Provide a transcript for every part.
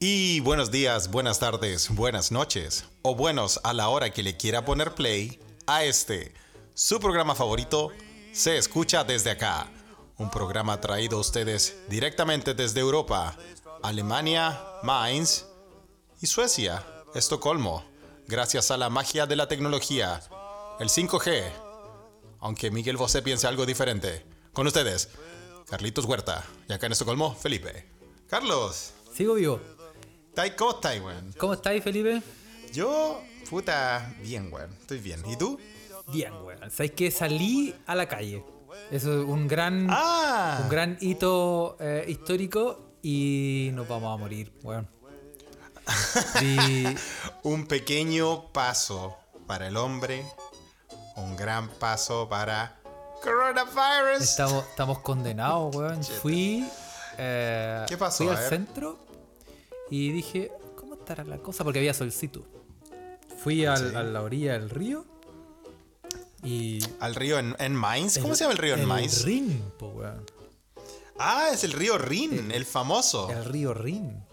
Y buenos días, buenas tardes, buenas noches o buenos a la hora que le quiera poner play a este, su programa favorito, Se escucha desde acá. Un programa traído a ustedes directamente desde Europa, Alemania, Mainz y Suecia, Estocolmo, gracias a la magia de la tecnología, el 5G. Aunque Miguel Bosé piense algo diferente. Con ustedes, Carlitos Huerta. Y acá en Estocolmo, Felipe. Carlos, Sigo vivo. ¿tai- ¿cómo weón? ¿Cómo estáis, Felipe? Yo, puta, bien, weón. Estoy bien. ¿Y tú? Bien, weón. ¿Sabéis que salí a la calle? Eso es un gran, ¡Ah! un gran hito eh, histórico y nos vamos a morir, weón. Un pequeño paso para el hombre, un gran paso para coronavirus. estamos, estamos condenados, weón. Fui, eh, ¿Qué pasó? fui al centro y dije, ¿cómo estará la cosa? Porque había solcito. Fui al- a la orilla del río y... Al río en, en Mainz. ¿Cómo se llama el río en Mainz? Rin, po, weón. Ah, es el río Rin, el famoso. El río Rin.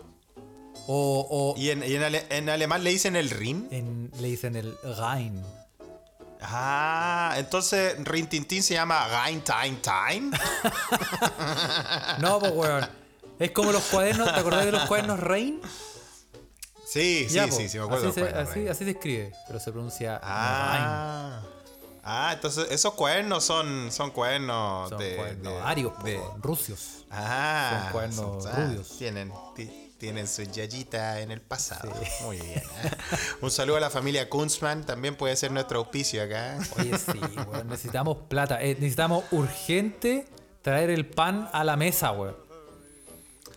O, o Y en, y en ale- en alemán le dicen el Rin. en- le dicen el Rhein. Ah, entonces Rin Tintín se llama Rein Time Time. No, pues weón. Es como los cuadernos, ¿te acordás de los cuadernos Rein? Sí, sí, Ya, sí, po. sí, me acuerdo. Así se, bueno, así, Rein. así se escribe, pero se pronuncia. Ah. Ah, entonces esos cuadernos son, son cuadernos Son de. cuadernos de- arios, po, de- weón, rusios. Ah, Son cuadernos son- ah, rubios. Tienen, ti- tienen su yayita en el pasado. Muy bien. ¿eh? Un saludo a la familia Kunzman, también puede ser nuestro auspicio acá. Oye, sí, weón. Necesitamos plata. Eh, necesitamos urgente traer el pan a la mesa, weón.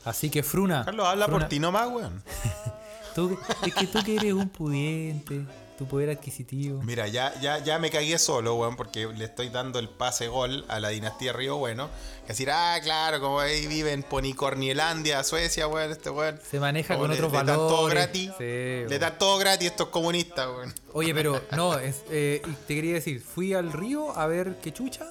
Así que Fruna. Carlos, habla Fruna, por ti nomás, weón. tú- es que tú que eres un pudiente, tu poder adquisitivo. Mira, ya, ya, ya me cagué solo, weón, porque le estoy dando el pase gol a la dinastía Río Bueno. Que decir, ah, claro, como ahí vive en Ponicornielandia, Suecia, weón, este weón. Se maneja Como con le- otros le dan valores. todo gratis. Sí, le dan todo gratis a estos comunistas, weón. Oye, pero no, es, eh, te quería decir, fui al río a ver qué chucha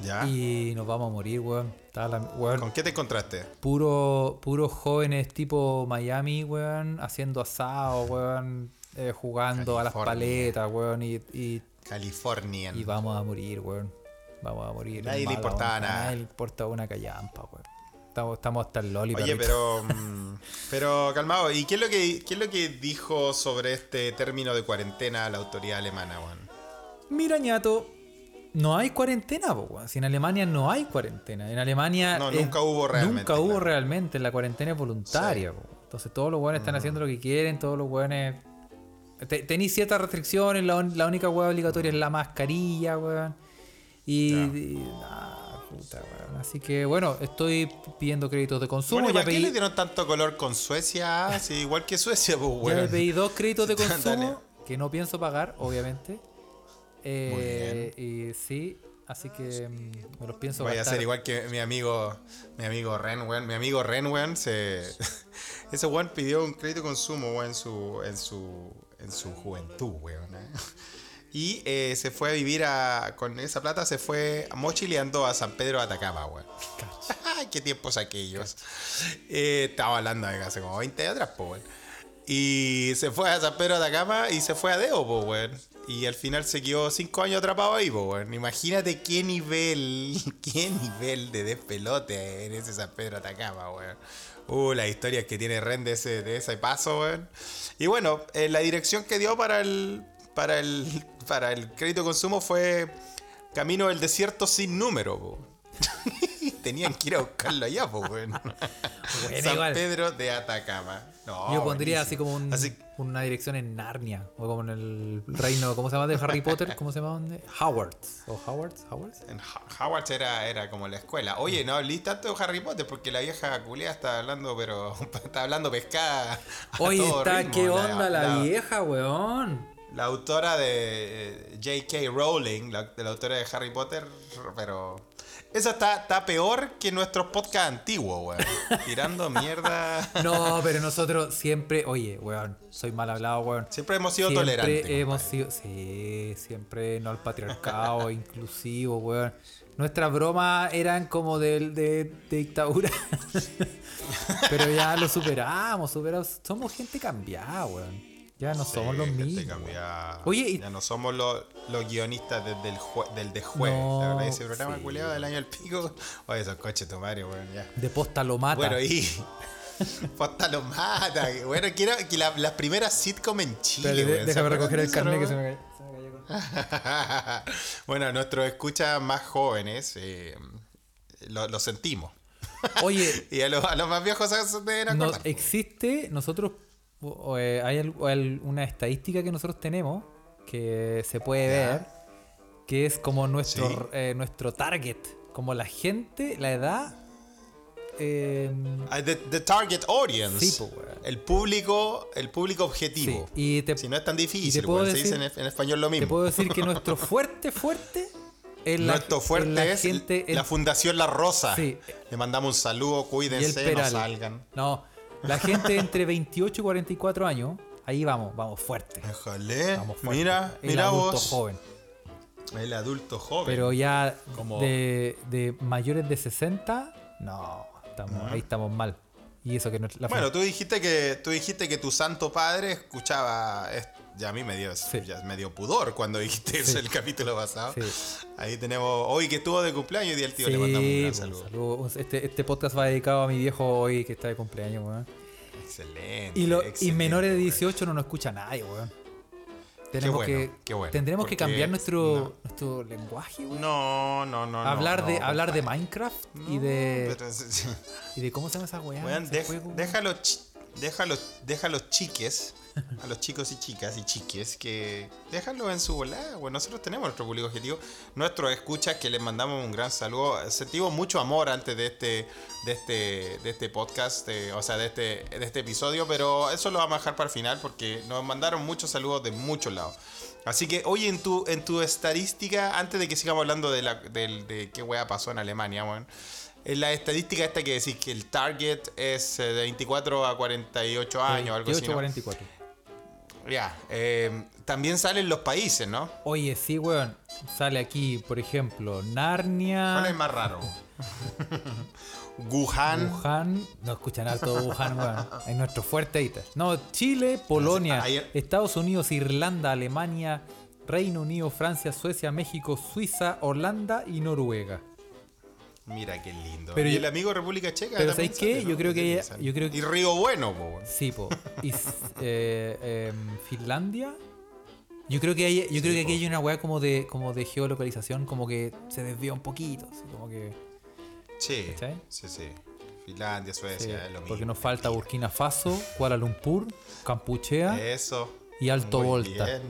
¿Ya? y nos vamos a morir, weón. Estaba la- weón, ¿Con qué te encontraste? puro, puros jóvenes tipo Miami, weón, haciendo asado, weón, eh, jugando a las paletas, weón, y, y, California. y vamos a morir, weón. Vamos a morir. Nadie le Mala importaba nada. Nadie le importa una callampa, weón. Estamos, estamos hasta el loli, Oye, pero. mm, Pero calmado, ¿y qué es lo que qué es lo que dijo sobre este término de cuarentena la autoridad alemana, weón? Mira, ñato, no hay cuarentena, po, weón. Si en Alemania no hay cuarentena. En Alemania. No, es- nunca hubo realmente, Nunca hubo claro. realmente. La cuarentena es voluntaria, po. Entonces todos los weones están haciendo lo que quieren, todos los weones. Te- Tenéis ciertas restricciones, la, única weá obligatoria es la mascarilla, weón. Y. Ya. y- ah, puta, weón. Así que bueno, estoy pidiendo créditos de consumo. Bueno, ¿y ya, ¿para qué pedí, le dieron tanto color con Suecia? Ah, sí, igual que Suecia, pues, ya weón. le pedí dos créditos de consumo que no pienso pagar, obviamente. Eh, Y sí, así que mm, me los pienso Voy a gastar. hacer igual que mi amigo, mi amigo Ren, weón. Mi amigo Ren, weón, se... Ese weón pidió un crédito de consumo, weón, en su, en su, en su juventud, weón. ¿eh? Y eh, se fue a vivir a... Con esa plata se fue mochileando a San Pedro de Atacama, weón. Qué tiempos aquellos. Eh, estaba hablando de hace como 20 años atrás, po, weón. Y se fue a San Pedro de Atacama y se fue a Deo, po, weón. Y al final se quedó 5 años atrapado ahí, po, weón. Imagínate qué nivel, qué nivel de despelote en ese San Pedro de Atacama, weón. Uh, las historias que tiene Ren de ese, de paso, weón. Y bueno, eh, la dirección que dio para el, para el, para el crédito de consumo fue Camino del Desierto sin número, po. Tenían que ir a buscarlo allá, po, weón. Bueno, San igual. Pedro de Atacama. No, Yo pondría buenísimo. así como un- Así- una dirección en Narnia. O como en el reino, ¿cómo se llama? De Harry Potter. ¿Cómo se llama? ¿Dónde? Howard's. ¿O Howard's? ¿Howard's? en Ha- Howard era, era como la escuela. Oye, no hablé tanto de Harry Potter porque la vieja culea está hablando, pero está hablando pescada. Oye, está, ritmo. ¿qué onda la, la- vieja, weón? la autora de eh, J.K. Rowling, la, de la autora de Harry Potter, pero esa está, está peor que nuestros podcasts antiguos, weón. Tirando mierda. No, pero nosotros siempre, oye, weón, soy mal hablado, weón. Siempre hemos sido Siempre tolerantes. hemos sido, sí, siempre no al patriarcado, inclusivo, weón. Nuestras bromas eran como de, de- de dictadura. Pero ya lo superamos, superamos. Somos gente cambiada, weón. Ya no somos los mismos. Oye, y- ya no somos los, los guionistas desde el jue- del de jueves. No, la verdad, ese programa sí. culiado del año del pico. Oye, esos coches tu madre, weón, ya. De posta lo mata. Bueno, y. Posta lo mata. Bueno, quiero que la- las primeras sitcom en Chile. ¿se déjame recoger el carnet que se me cayó. se me cayó con- bueno, nuestros escuchas más jóvenes eh, lo, lo sentimos. Oye, Y a los, a los más viejos se deben no, acordar. existe, nosotros, o- eh, hay o una estadística que nosotros tenemos que se puede Ya. ver, que es como nuestro, Sí. eh, nuestro target, como la gente, la edad. eh, the, the target audience. Sí, po, weón. el público, el público sí, objetivo. y te, Si no es tan difícil, te puedo weón, se decir- dice en, en español lo te mismo. puedo decir que nuestro fuerte, fuerte es la, fuerte es la es gente. la Fundación La Rosa. Le mandamos un saludo, cuídense, no salgan. No, la gente entre 28 y 44 años, ahí vamos, vamos fuerte. Déjale. Vamos fuerte. Mira, el mira adulto vos. joven. El adulto joven. Pero ya Como- de, de mayores de 60, no, estamos, ahí estamos mal. Y eso que no es la Bueno, tú dijiste que tú dijiste que tu santo padre escuchaba. es- ya a mí me dio, Sí. ya me dio pudor cuando dijiste eso Sí. el capítulo pasado. Sí. Ahí tenemos. Hoy que estuvo de cumpleaños y al tío le mandamos un gran pues, saludo. Este, este podcast va dedicado a mi viejo hoy que está de cumpleaños, weón. Excelente. Y, lo- y excelente, menores de weón. 18 no nos escucha nadie, weón. Tenemos bueno, que, qué bueno, tendremos que cambiar nuestro, no. nuestro lenguaje, weón. No, no, no. no, hablar, de, no, hablar de. Minecraft y de, pero y de cómo se llama esa weá. Weón, ese dej- juego, weón. déjalo, chi- déjalo, déjalo chiques, a los chicos y chicas y chiques, que déjalo en su volada, bueno, nosotros tenemos nuestro público objetivo, nuestros escuchas que les mandamos un gran saludo, sentimos mucho amor antes de este, de este, de este podcast, eh, o sea, de este, de este episodio, pero eso lo vamos a dejar para el final porque nos mandaron muchos saludos de muchos lados. Así que hoy en tu, en tu estadística, antes de que sigamos hablando de, la, del- de qué wea pasó en Alemania, weón. En la estadística esta que decís que el target es eh, de 24 a 48 años, algo así. 28, ¿no? 44. Ya, eh, también salen los países, ¿no? Oye, sí, weón. Sale aquí, por ejemplo, Narnia. ¿Cuál es más raro? Wuhan. Wuhan, no escuchan de Wuhan, weón. Es nuestro fuerte ahí. No, Chile, Polonia, Ayer- Estados Unidos, Irlanda, Alemania, Reino Unido, Francia, Suecia, México, Suiza, Holanda y Noruega. Mira qué lindo. Pero y el amigo República Checa. pero ¿sabes qué? Yo creo que yo creo que- Y Río Bueno, po. Sí, po. Y eh, em, Finlandia. Yo creo que hay, yo creo que aquí hay una weá como de, como de geolocalización, como que se desvía un poquito. así como que. Sí, ¿Cachai? sí, sí. Finlandia, sí, Suecia, es lo mismo. porque nos falta Burkina Faso, Kuala Lumpur, Campuchea Eso. y Alto Muy Volta. bien.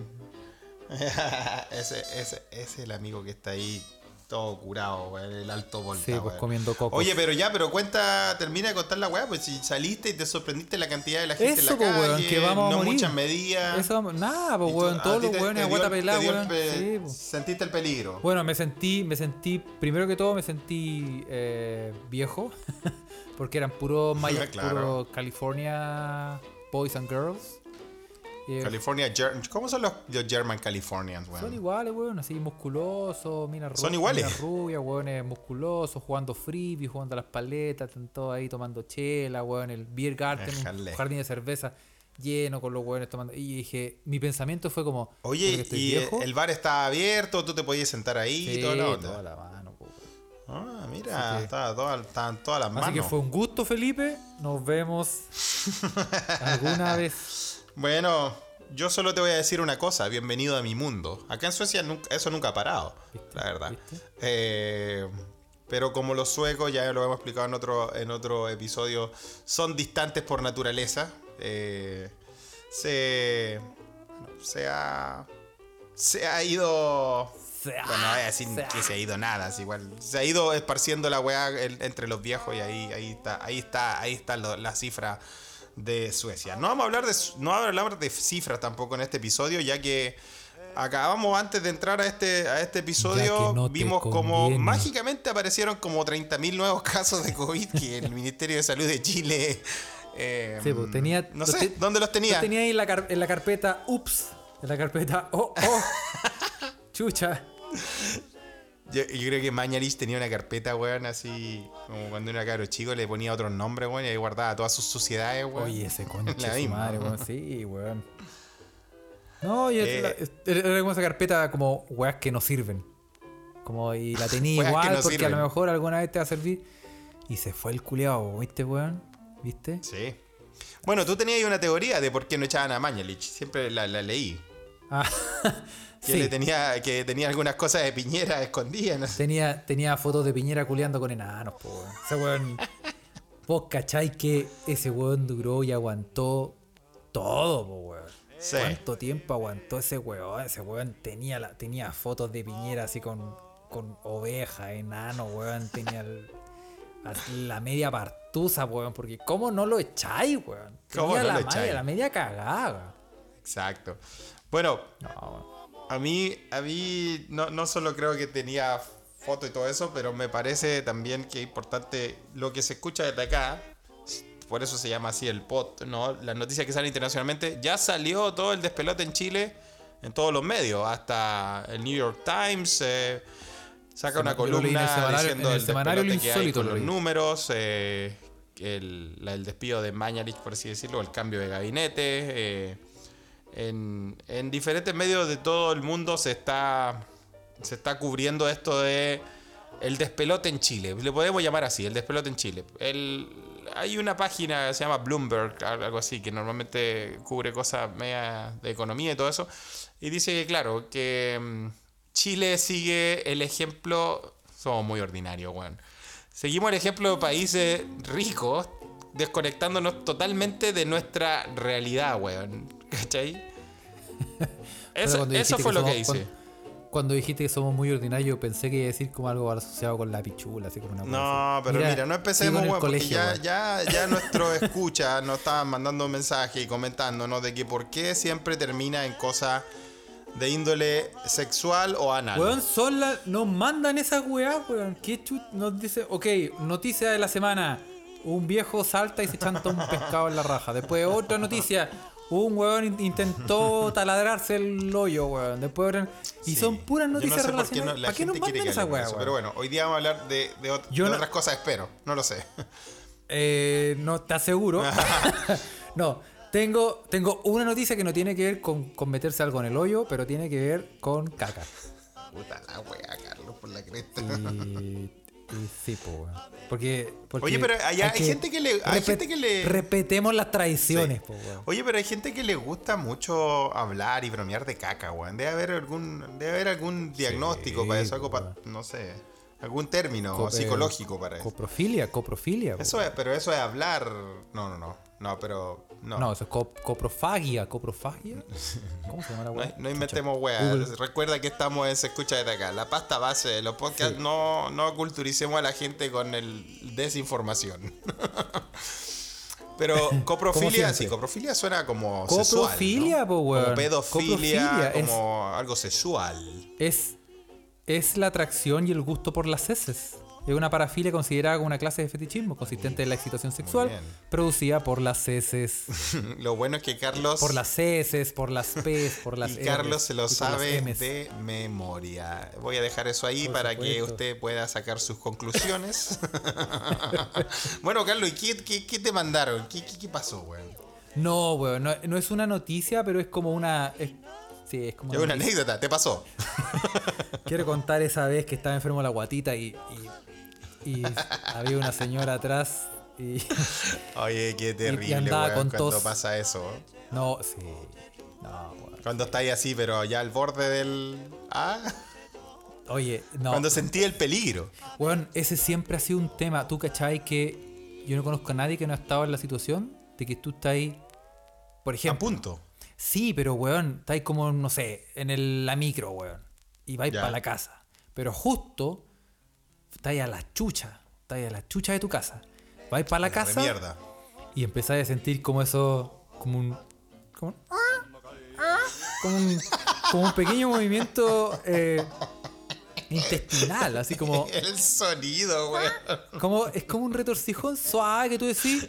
ese, ese, ese es el amigo que está ahí todo curado, weón, el alto volta. Sí, pues weón. comiendo coco. Oye, pero ya, pero cuenta, termina de contar la weá, pues si saliste y te sorprendiste la cantidad de la gente Eso, en la calle, weón, que vamos a no morir. muchas medidas. Eso, nada, pues weón, a todos los weones a te pelada, weón. Sí, po. Sentiste el peligro. Bueno, me sentí, me sentí, primero que todo me sentí eh, viejo, porque eran puros maya, Claro. puro California Boys and Girls. Y, eh, California, Ger- ¿cómo son los, los German Californians, weón? son iguales, weón, así musculosos, minas ru- Son iguales. minas rubias, weones musculosos, jugando frisbee, jugando a las paletas, están todos ahí tomando chela, weón, el beer garden, Déjale. un jardín de cerveza lleno con los weones tomando. Y dije, mi pensamiento fue como, Oye, ¿y viejo, el bar estaba abierto? ¿Tú te podías sentar ahí y sí, toda la onda? toda la mano, po, weón. Ah, mira, Así que- estaba toda- estaban todas las manos. Así que fue un gusto, Felipe. Nos vemos alguna vez. Bueno, yo solo te voy a decir una cosa, bienvenido a mi mundo. Acá en Suecia nunca- eso nunca ha parado, ¿Viste? la verdad. Eh, pero como los suecos, ya lo hemos explicado en otro, en otro episodio, son distantes por naturaleza. eh, se, bueno, se ha, se ha ido... Bueno, no voy a decir que se ha ido nada, es igual. Se ha ido esparciendo la weá entre los viejos y ahí, ahí está, ahí está, ahí está lo- la cifra de Suecia. No vamos a hablar de, no vamos a hablar de cifras tampoco en este episodio, ya que acabamos antes de entrar a este, a este episodio, no vimos como mágicamente aparecieron como 30.000 nuevos casos de COVID que el Ministerio de Salud de Chile... eh, Sí, pues, tenía, no sé, te- ¿dónde los tenía? Los tenía ahí en la, car- en la carpeta, ups, en la carpeta, oh, oh, chucha. Yo, yo creo que Mañalich tenía una carpeta, weón, así como cuando era caro chico le ponía otros nombres, weón, y ahí guardaba todas sus suciedades, weón. Oye, ese concha de madre, weón. Sí, weón. No, y Eh. la- era como esa carpeta como weas que no sirven. Como y la tenía igual no porque a lo mejor alguna vez te va a servir. Y se fue el culeado, ¿viste, weón? ¿Viste? Sí. Bueno, tú tenías ahí una teoría de por qué no echaban a Mañalich. Siempre la, la leí. Ah, Que, sí. le tenía, que tenía algunas cosas de Piñera escondidas. no. Tenía, tenía fotos de Piñera culeando con enanos, po, weón. Ese weón. Vos cacháis que ese weón duró y aguantó todo, po, weón. Sí. ¿Cuánto tiempo aguantó ese weón? Ese weón tenía, la, tenía fotos de Piñera así con, con oveja, enano, weón. Tenía el- la, media partusa, weón. Porque ¿cómo no lo echáis, weón? ¿Cómo Tenía no la, lo media- echáis? la media cagada. Exacto. Bueno, No, weón. A mí, a mí no, no solo creo que tenía foto y todo eso, pero me parece también que es importante lo que se escucha desde acá. Por eso se llama así el pot, ¿no? Las noticias que salen internacionalmente. Ya salió todo el despelote en Chile en todos los medios. Hasta el New York Times eh, saca una columna diciendo en el el despelote que hay con lo los números. eh, el despido de Mañalich, por así decirlo, el cambio de gabinete. eh, en, en diferentes medios de todo el mundo se está, se está cubriendo esto de el despelote en Chile. Le podemos llamar así, el despelote en Chile. El, hay una página que se llama Bloomberg, al- algo así, que normalmente cubre cosas media de economía y todo eso. Y dice que, claro, que mm, Chile sigue el ejemplo. Somos muy ordinarios, weón. Seguimos el ejemplo de países ricos, desconectándonos totalmente de nuestra realidad, weón. ¿Cachai? Eso, fue lo que hice. Cuando, cuando dijiste que somos muy ordinarios, pensé que iba a decir como algo asociado con la pichula, así como una No, pero mira, no empecemos, weón, porque colegio, ya, weón. ya, ya nuestros escuchas nos estaban mandando mensajes y comentándonos de que por qué siempre termina en cosas de índole sexual o anal. Weón, son la- nos mandan esas weas, weón. ¿Qué chut? Nos dice, ok, noticia de la semana. Un viejo salta y se chanta un pescado en la raja. Después otra noticia. Un weón in- intentó taladrarse el hoyo, weón. Después Y Sí. son puras no noticias por qué relacionadas. no- la ¿Para qué nos mandan eso, weón? Pero bueno, hoy día vamos a hablar de, de ot- Yo de no- otras cosas, espero. No lo sé. Eh, no te aseguro. no, tengo, tengo una noticia que no tiene que ver con, con meterse algo en el hoyo, pero tiene que ver con caca. Puta la wea, Carlos, por la cresta. Y, y sí, po, weón. Porque, porque Oye, pero allá hay gente que le- hay gente que le- Repetemos las tradiciones, Sí. po, weón. Oye, pero hay gente que le gusta mucho hablar y bromear de caca, weón. Debe haber algún, debe haber algún diagnóstico para eso, algo para, no sé, algún término Co- psicológico para eso. Coprofilia, coprofilia. po. Eso es, pero eso es hablar. No, no, no. No, pero. No. No, eso es cop- coprofagia. ¿Coprofagia? ¿Cómo se llama la weá? no inventemos. Google. Recuerda que estamos en Se Escucha desde acá. La pasta base de los podcasts. No, no culturicemos a la gente con el desinformación. Pero coprofilia, sí, coprofilia suena como sexual, Coprofilia, ¿no? po, weón. Como pedofilia, Coprofilia es- como algo sexual. Es, es la atracción y el gusto por las heces. Es una parafilia considerada como una clase de fetichismo consistente en la excitación sexual producida por las heces. Lo bueno es que Carlos. Por las heces, por las P's, por las y Carlos se lo sabe de memoria. Voy a dejar eso ahí Por para que usted pueda sacar sus conclusiones. bueno, Carlos, ¿y qué, qué- qué te mandaron? ¿Qué, pasó, weón? No, weón, no, no es una noticia, pero es como una. es- sí, es como Es una anécdota, ¿te pasó? Quiero contar esa vez que estaba enfermo la guatita y, y, y había una señora atrás y. Oye, qué terrible, andaba weón, con cuando tos. pasa eso. No, sí. No, weón. Cuando estáis así, pero ya al borde del... Ah, Oye, no. cuando sentí el peligro. Weón, ese siempre ha sido un tema. ¿Tú cachai que yo no conozco a nadie que no ha estado en la situación de que tú estás ahí, por A ejemplo? punto. Sí, pero weón, estáis como, no sé, en el, la micro, weón. Y vais para la casa. Pero justo estáis a la chucha. Estáis a la chucha de tu casa. Vais para la casa Mierda. y empezáis a sentir como eso, como un, como un, como un, como un pequeño movimiento eh, intestinal, así como, El sonido, weón. como, es como un retorcijón suave que tú decís,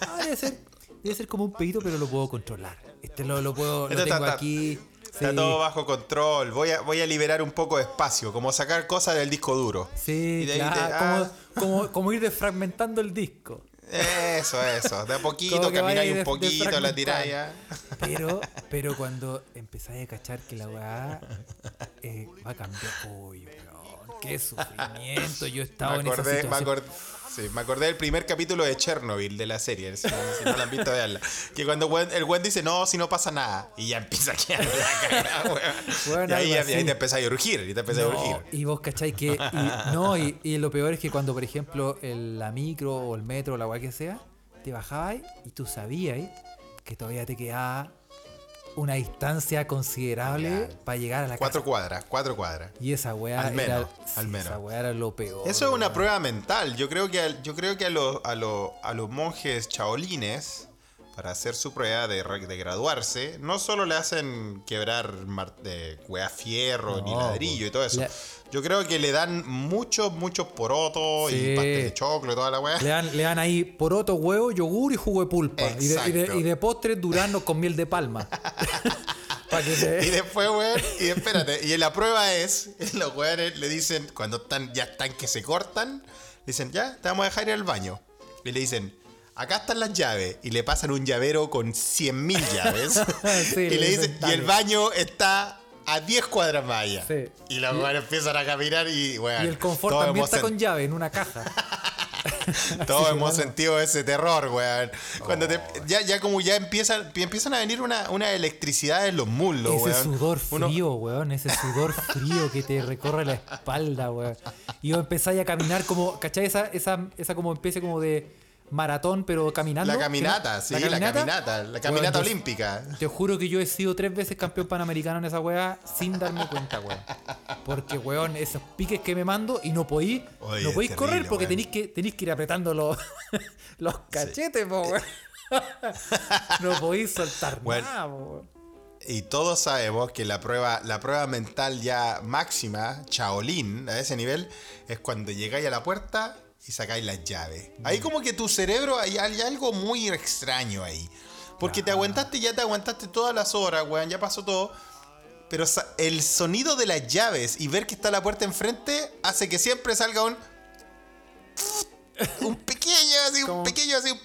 "Ah, debe ser, debe ser como un pedito, pero lo puedo controlar. Este lo, lo puedo, lo Esto está- tengo aquí. Está sí. todo bajo control. Voy a, voy a liberar un poco de espacio, como sacar cosas del disco duro. Sí, Y de ahí te- claro, ah. como, como, como ir desfragmentando el disco. Eso, eso. De a poquito, camináis un poquito, la tiráis ya. Pero, pero cuando empezáis a cachar que la weá eh, va a cambiar. Uy, qué sufrimiento. Yo he estado Me en esa acordé, me, situación. acordé, sí, me acordé del primer capítulo de Chernobyl de la serie. Si no, si no la han visto, veanla. Que cuando el Gwen dice, no, si no pasa nada. Y ya empieza a quedar la weón. Bueno, y ahí, ya- te empezáis a urgir. Y te empiezas a No, urgir. y vos cacháis que. y- no, y, y lo peor es que cuando, por ejemplo, el, la micro o el metro o la weá que sea, te bajabas y tú sabías que todavía te quedaba una distancia considerable Claro. para llegar a la Cuatro casa. cuadras, cuatro cuadras. Y esa weá Al era. menos, sí, al menos. Esa weá era lo peor. Eso es una prueba mental. Yo creo que, al- yo creo que a, los, a, los, a los monjes chaolines, para hacer su prueba de, de graduarse, no solo le hacen quebrar de hueá fierro, ni ladrillo y todo eso. Yo creo que le dan muchos, muchos porotos Sí. y pastel de choclo y toda la weá. Le dan, le dan ahí poroto, huevo, yogur y jugo de pulpa. Y de, y, de, Exacto. y de postre con miel de palma. Y después, weón, y espérate, y la prueba es, los weones le dicen, cuando están, ya están que se cortan, le dicen, ya, te vamos a dejar ir al baño. Y le dicen, acá están las llaves. Y le pasan un llavero con 100.000 llaves. Sí, y le dicen, y el baño está a 10 cuadras más allá. Sí. Y los empiezan a caminar y, weón, Y el confort también está con llave en una caja. Todos hemos bueno. sentido ese terror, weón. Cuando te- Oh. ya, ya como ya empiezan, empiezan a venir una, una electricidad en los muslos, ese weón. sudor Uno- frío, weón. Ese sudor frío que te recorre la espalda, weón. Y vos empezáis a caminar como, ¿cachai? Esa, esa, esa como especie como de maratón, pero caminando. La caminata, sí, la caminata, la caminata Weón, yo- olímpica. Te juro que yo he sido tres veces campeón panamericano en esa weá sin darme cuenta, weón. Porque, weón, esos piques que me mando y no podís, Oye, no correr porque tenéis que, tenéis que ir apretando los, los cachetes, po, weón. no podís soltar Bueno. nada, po, weón. Y todos sabemos que la prueba, la prueba mental ya máxima, chaolín, a ese nivel, es cuando llegáis a la puerta y sacáis las llaves. Ahí como que tu cerebro, hay, hay algo muy extraño ahí. Porque te aguantaste, ya te aguantaste todas las horas, weón, ya pasó todo. Pero el sonido de las llaves y ver que está la puerta enfrente hace que siempre salga un... Un pequeño, así, un pequeño, así, Ese,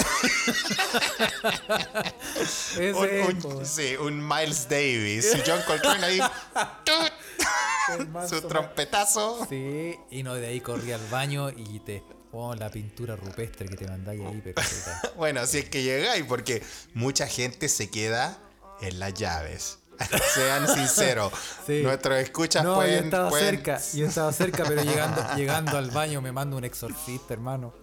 un, po, un- sí, un Miles Davis. Y John Coltrane ahí. su trompetazo. Sí, y no, de ahí corrí al baño y te. Oh, la pintura rupestre que te mandáis ahí, pero. Bueno, si es que llegáis, porque mucha gente se queda en las llaves. Sean sinceros. Sí. Nuestros escuchas No, pueden. yo estaba pueden- cerca, yo estaba cerca, pero llegando, llegando al baño me mando un exorcista, hermano.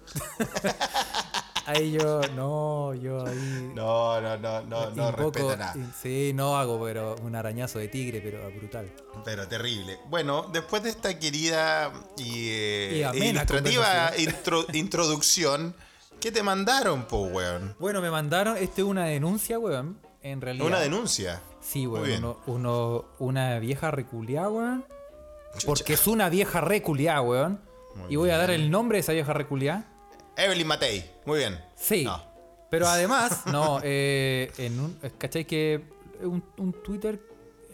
Ahí yo, no, yo ahí. No, no, no, no, no respeta nada. Sí, no hago, pero un arañazo de tigre, pero brutal. Pero terrible. Bueno, después de esta querida y, eh, Y amena ilustrativa intro- introducción, ¿qué te mandaron, po, weón? Bueno, me mandaron, esto es una denuncia, weón. En realidad. Una denuncia. Sí, weón. bien. Uno, uno- una vieja reculiada, weón. Porque es una vieja reculiada, weón. Muy y voy a dar el nombre de esa vieja reculiada. Evelyn Matei. Muy bien. Sí. No. Pero además, no, eh, en un, ¿cachai? Que un, un Twitter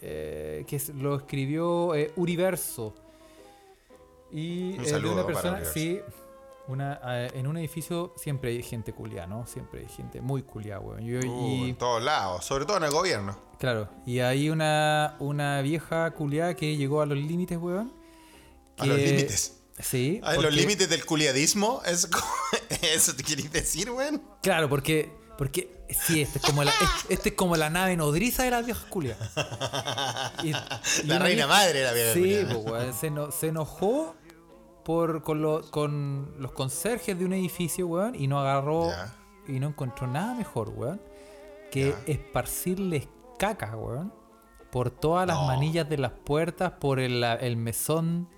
eh, que lo escribió eh, Uriverso. Y Un de una persona, sí, una, eh, en un edificio siempre hay gente culiada, ¿no? Siempre hay gente muy culiada, weón. Y- Uh, y- en todos lados, sobre todo en el gobierno. Claro, y hay una, una vieja culiada que llegó a los límites, weón. A los límites. Sí. A los límites del culiadismo, ¿es como- ¿eso te querés decir, weón? Claro, porque, porque sí, este es como la, es- este es como la nave nodriza de las viejas. Y- y La reina vieja- madre de la vieja Sí, pues, weón, se, se enojó por, con, lo- con los conserjes de un edificio, weón, y no agarró y no encontró nada mejor, weón, que esparcirles caca, weón, por todas las No. manillas de las puertas, por el, el mesón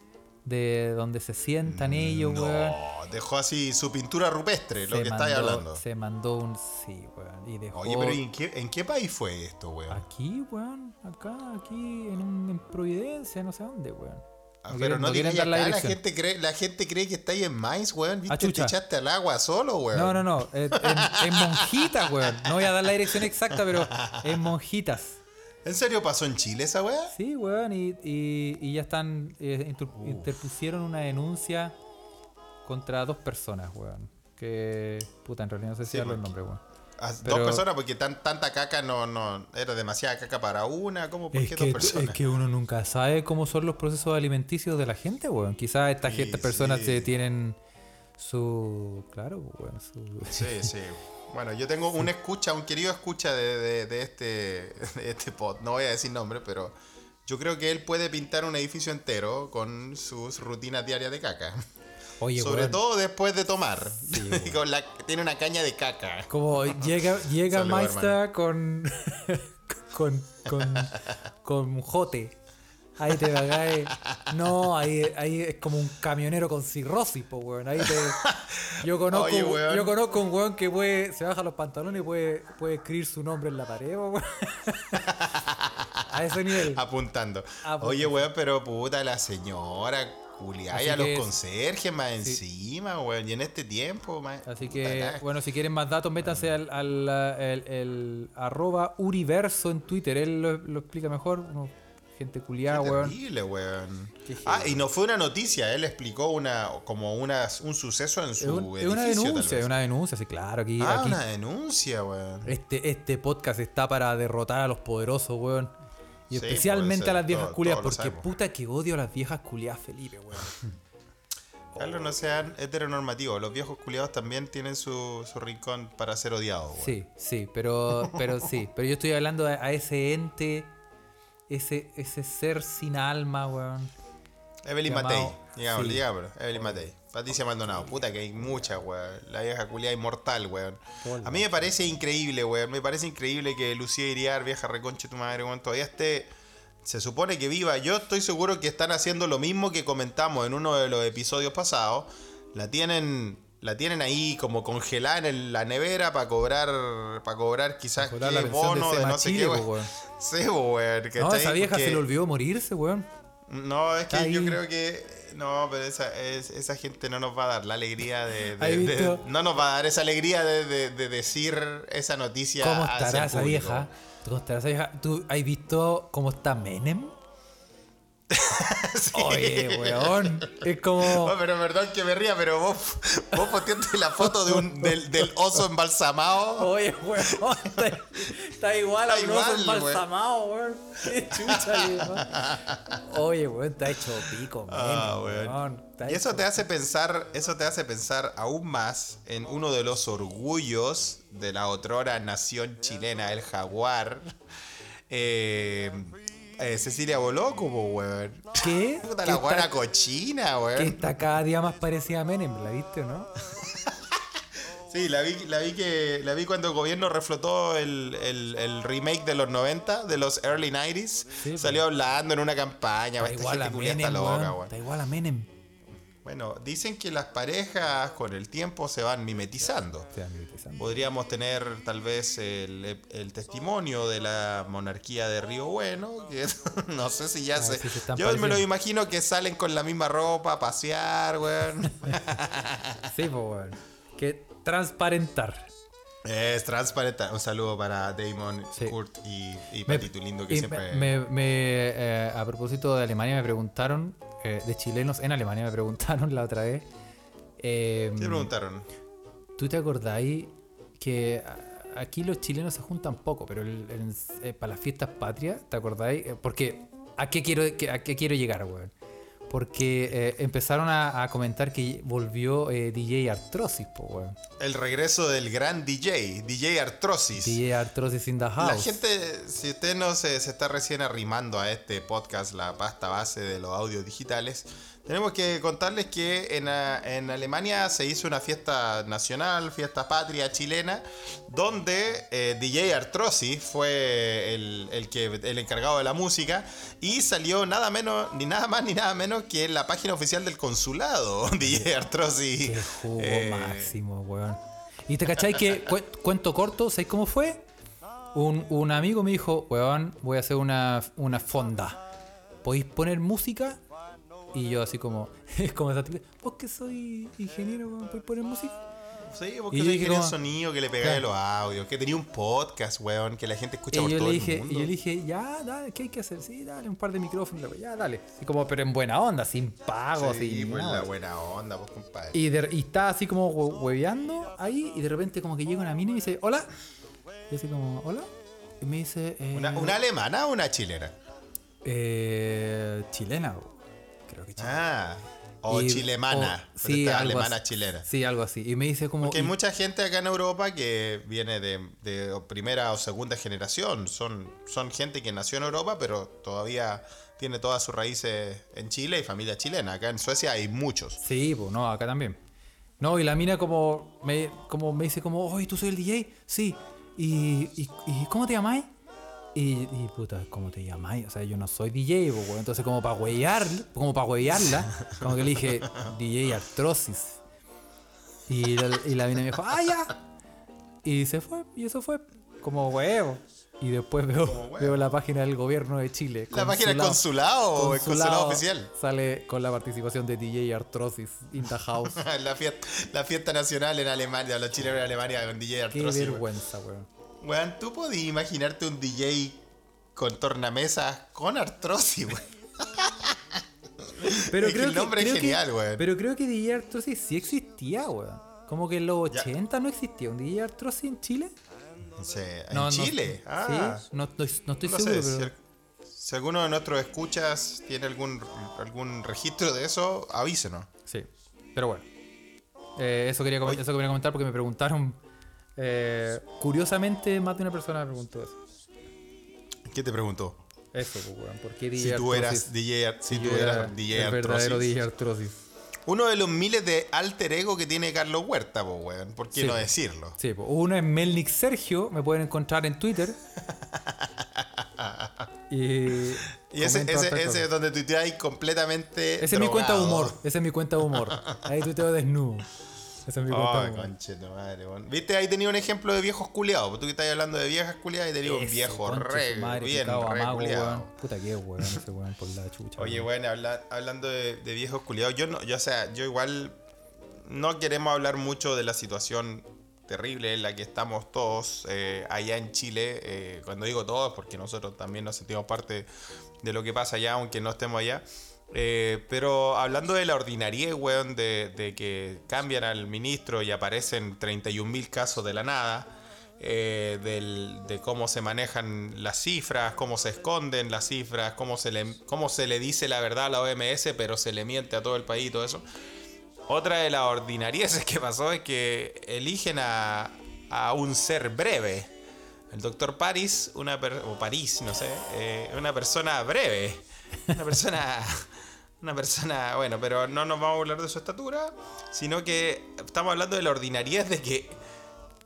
de donde se sientan ellos, weón. No, dejó así su pintura rupestre, lo que estáis hablando. Se mandó un sí, weón. Y dejó Oye, pero ¿y en qué, en qué país fue esto, weón? aquí, weón. Acá, aquí en, un- en Providencia, no sé dónde, weón. Ah, No pero quieren- no no quieren dar la la gente, cree, la gente cree que estáis en Mais, weón. ¿Viste? Te echaste al agua solo, weón. No, no, no. eh, En, en Monjitas, weón. No voy a dar la dirección exacta, pero en Monjitas. ¿En serio pasó en Chile esa weá? Sí, weón. Y, y, y ya están. eh, inter- interpusieron una denuncia contra dos personas, weón. Que. Puta, en realidad no sé si Sí, darle el porque- nombre, weón. Pero- Dos personas, porque tan, tanta caca no, no. Era demasiada caca para una. ¿Cómo? ¿Por Es qué que, dos personas? es que uno nunca sabe cómo son los procesos alimenticios de la gente, weón. Quizás esta Sí, gente, personas sí. se tienen su. Claro, weón. Su, Sí, sí. Bueno, yo tengo un escucha, un querido escucha de, de- de este, de este pod. No voy a decir nombre, pero yo creo que él puede pintar un edificio entero con sus rutinas diarias de caca. Oye, Sobre weón. todo después de tomar. weón. Con la- tiene una caña de caca. Como llega, llega Maestra con, con, con, con jote. Ahí te cagáis. No, ahí, ahí es como un camionero con cirrosis, po, weón. Ahí te. Yo conozco, Oye, weón. yo conozco un weón que puede, se baja los pantalones y puede, puede escribir su nombre en la pared, po, weón. A ese nivel. Apuntando. Apuntando. Oye, weón, pero puta la señora Así a los conserjes más encima, weón. Y en este tiempo, más. Así que, bueno, si quieren más datos, métanse al, al, el, el arroba Uriverso en Twitter. Él lo, lo explica mejor. uno- gente culiada, weón. terrible, weón. Ah, y no fue una noticia, él explicó una como una, un suceso en Es, su un- es edificio. una denuncia, es una denuncia, sí, claro. Aquí, Ah, aquí una denuncia, weón. este, este podcast está para derrotar a los poderosos, weón. Y Sí, especialmente a las viejas todo- lo porque sabemos. puta que odio a las viejas culias, Felipe, weón. Carlos, no sean heteronormativos. Los viejos culiados también tienen su, su rincón para ser odiados, weón. Sí, sí, pero, pero sí. Pero yo estoy hablando a, a ese ente, ese, ese ser sin alma, weón. Evelyn Llamado- Matei. Digámosle, sí. Evelyn Matei. Patricia Maldonado. Puta que hay muchas, weón. La vieja culiada inmortal, weón. A mí me parece increíble, weón. Me parece increíble que Lucía Iriar, vieja reconche tu madre, weón, todavía esté. Se supone que viva. Yo estoy seguro que están haciendo lo mismo que comentamos en uno de los episodios pasados. La tienen. La tienen ahí como congelada en el- la nevera para cobrar. Para cobrar quizás Cobrar qué pensión de bono de, no sé qué, weón. Sí, weón. No, esa vieja Porque- se le olvidó morirse, weón. no, es que yo creo que. No, pero esa, es- esa gente no nos va a dar la alegría de. de- no nos va a dar esa alegría de, de- de decir esa noticia. ¿Cómo estará esa vieja? ¿Cómo estará esa vieja? ¿Tú has visto cómo está Menem? Sí. Oye, weón. Es como. Oh, pero perdón que me ría, pero vos, vos posteaste la foto de un, del, del oso embalsamado. Oye, weón. Está, está igual a un oso embalsamado, weón. Qué chucha, va. Oye, weón, está hecho pico, Ah, weón. weón. Y eso hecho- te hace pensar, eso te hace pensar aún más en uno de los orgullos de la otrora nación chilena, el jaguar. Eh, eh, Cecilia Boloco, weón. ¿Qué? Puta Que la está- guana cochina, Que weón. está cada día más parecida a Menem, ¿la viste o no? Sí, la vi, la vi que la vi cuando el gobierno reflotó el, el- el remake de los 90, de los early 90s. Sí, Salió hablando en una campaña. Está igual a Menem, está loca, weón. Está igual a Menem. Bueno, dicen que las parejas con el tiempo se van mimetizando. Se va mimetizando. Podríamos tener tal vez el, el testimonio de la monarquía de Río Bueno, que no sé si ya Ah, se... Yo me lo imagino que salen con la misma ropa a pasear, weón. Sí, pues, weón. Que transparentar. es transparente. Un saludo para Damon, Sí. Kurt y, y Patito Lindo, que siempre... me- me- eh, a propósito de Alemania me preguntaron, eh, de chilenos en Alemania me preguntaron la otra vez. eh, ¿Qué preguntaron? ¿Tú te acordáis que aquí los chilenos se juntan poco, pero el- el- eh, para las fiestas patrias, ¿te acordáis? Eh, Porque, ¿a qué quiero, a qué quiero llegar, weón? Porque eh, empezaron a, a comentar que volvió eh, DJ Artrosis, po, weón. El regreso del gran DJ, DJ Artrosis. DJ Artrosis in the house. La gente, si usted no se, se está recién arrimando a este podcast, la pasta base de los audios digitales, Tenemos que contarles que en, a- en Alemania se hizo una fiesta nacional, fiesta patria chilena, donde eh, DJ Artrosi fue el, el que, el encargado de la música y salió nada menos, ni nada más ni nada menos que en la página oficial del consulado, DJ Artrosi. Qué jugo eh, máximo, weón. Y te cachai que, cu- cuento corto, ¿sabes cómo fue? Un, un amigo me dijo, weón, voy a hacer una, una fonda. ¿Podéis poner música? Y yo así como, es como esa típica, vos que soy ingeniero, weón, ¿podéis poner música? Sí, porque Y yo dije como- sonido que le pegáis Claro. los audios, que tenía un podcast, weón, que la gente escucha Y por yo, todo le el dije, mundo. y yo le dije, ya, dale, ¿qué hay que hacer? Sí, dale, un par de micrófonos, ya, dale. Y como, pero en buena onda, sin pago, Sí, sin pues nada. la buena onda, pues compadre. Y, de- y estaba así como hue- hueveando ahí y de repente como que llega una mina y me dice, hola. Y así como, hola. Y me dice, eh, ¿Una, una alemana o una chilena? eh, chilena, creo que chilena. Ah, o Y- chilemana. o- pero sí, esta algo alemana así. chilena. Sí, algo así. Y me dice como... Porque hay mucha gente acá en Europa que viene de, de primera o segunda generación. Son, son gente que nació en Europa, pero todavía tiene todas sus raíces en Chile y familia chilena. Acá en Suecia hay muchos. Sí, pues no, acá también. No, y la mina como me, como me dice como, oye, ¿tú soy el DJ? Sí. ¿Y, y, y cómo te llamáis? Y, y puta, ¿cómo te llamáis? O sea, yo no soy DJ, pues, entonces como para huevear, como para huevearla, como que le dije DJ Artrosis. Y la, y la mina me dijo, ¡ah, ya! Y se fue, y eso fue como huevo. Y después veo, veo la página del gobierno de Chile. ¿La página del consulado o el consulado oficial? Sale con la participación de DJ Artrosis in the house. la, fiesta, la fiesta nacional en Alemania, los chilenos en Alemania con DJ Qué Artrosi. weón. vergüenza, weón. Weón, ¿tú podías imaginarte un DJ con tornamesas con Artrosi, weón? Pero Es que el nombre es creo genial, weón. Pero creo que DJ Artrosis sí existía, weón. Como que en los Ya. 80 no existía un DJ Artrosis en Chile. No sé, ¿en No, no- Chile? ah, Sí, no, estoy- no estoy no seguro, sé, si, pero... si alguno de nuestros escuchas tiene algún, algún registro de eso, avísenos. Sí, pero bueno. Eh, eso, quería, eso quería comentar porque me preguntaron... eh, curiosamente, más de una persona me preguntó eso. ¿Qué te preguntó? Eso, pues, weón. ¿Por qué DJ Si tú eras? DJ, Ar- si yo tú era eras DJ el verdadero Artrosis. DJ Artrosis. Uno de los miles de alter ego que tiene Carlos Huerta, po, weón. ¿Por qué Sí, no po. decirlo? Sí, pues, uno es Melnik Sergio, me pueden encontrar en Twitter. y Y ese, comento ese, hartas ese cosas. es donde tuiteáis completamente. Ese es mi cuenta de drogado. humor. Ese es mi cuenta de humor. Ahí tuiteo desnudo. Esa es mi conche tu madre, weón. Viste, ahí tenía un ejemplo de viejos culiados. Porque tú que estás hablando de viejas culiadas y te digo Ese, viejo re, madre, bien, re culiado. Puta que weón ese weón por la chucha. Oye, weón. bueno, habla- hablando de, de viejos culiados, yo no, yo, o sea, yo igual no queremos hablar mucho de la situación terrible en la que estamos todos eh, allá en Chile. eh, cuando digo todos, porque nosotros también nos sentimos parte de lo que pasa allá, aunque no estemos allá. Eh, pero hablando de la ordinariedad, weón, de, de que cambian al ministro y aparecen 31.000 casos de la nada, eh, del- de cómo se manejan las cifras, cómo se esconden las cifras, cómo se, le, cómo se le dice la verdad a la OMS, pero se le miente a todo el país y todo eso. Otra de las ordinarieces que pasó es que eligen a, a un ser breve. El doctor Paris, una per- o París, no sé, eh, una persona breve. Una persona. Una persona. Bueno, pero no nos vamos a hablar de su estatura, sino que estamos hablando de la ordinariedad de que.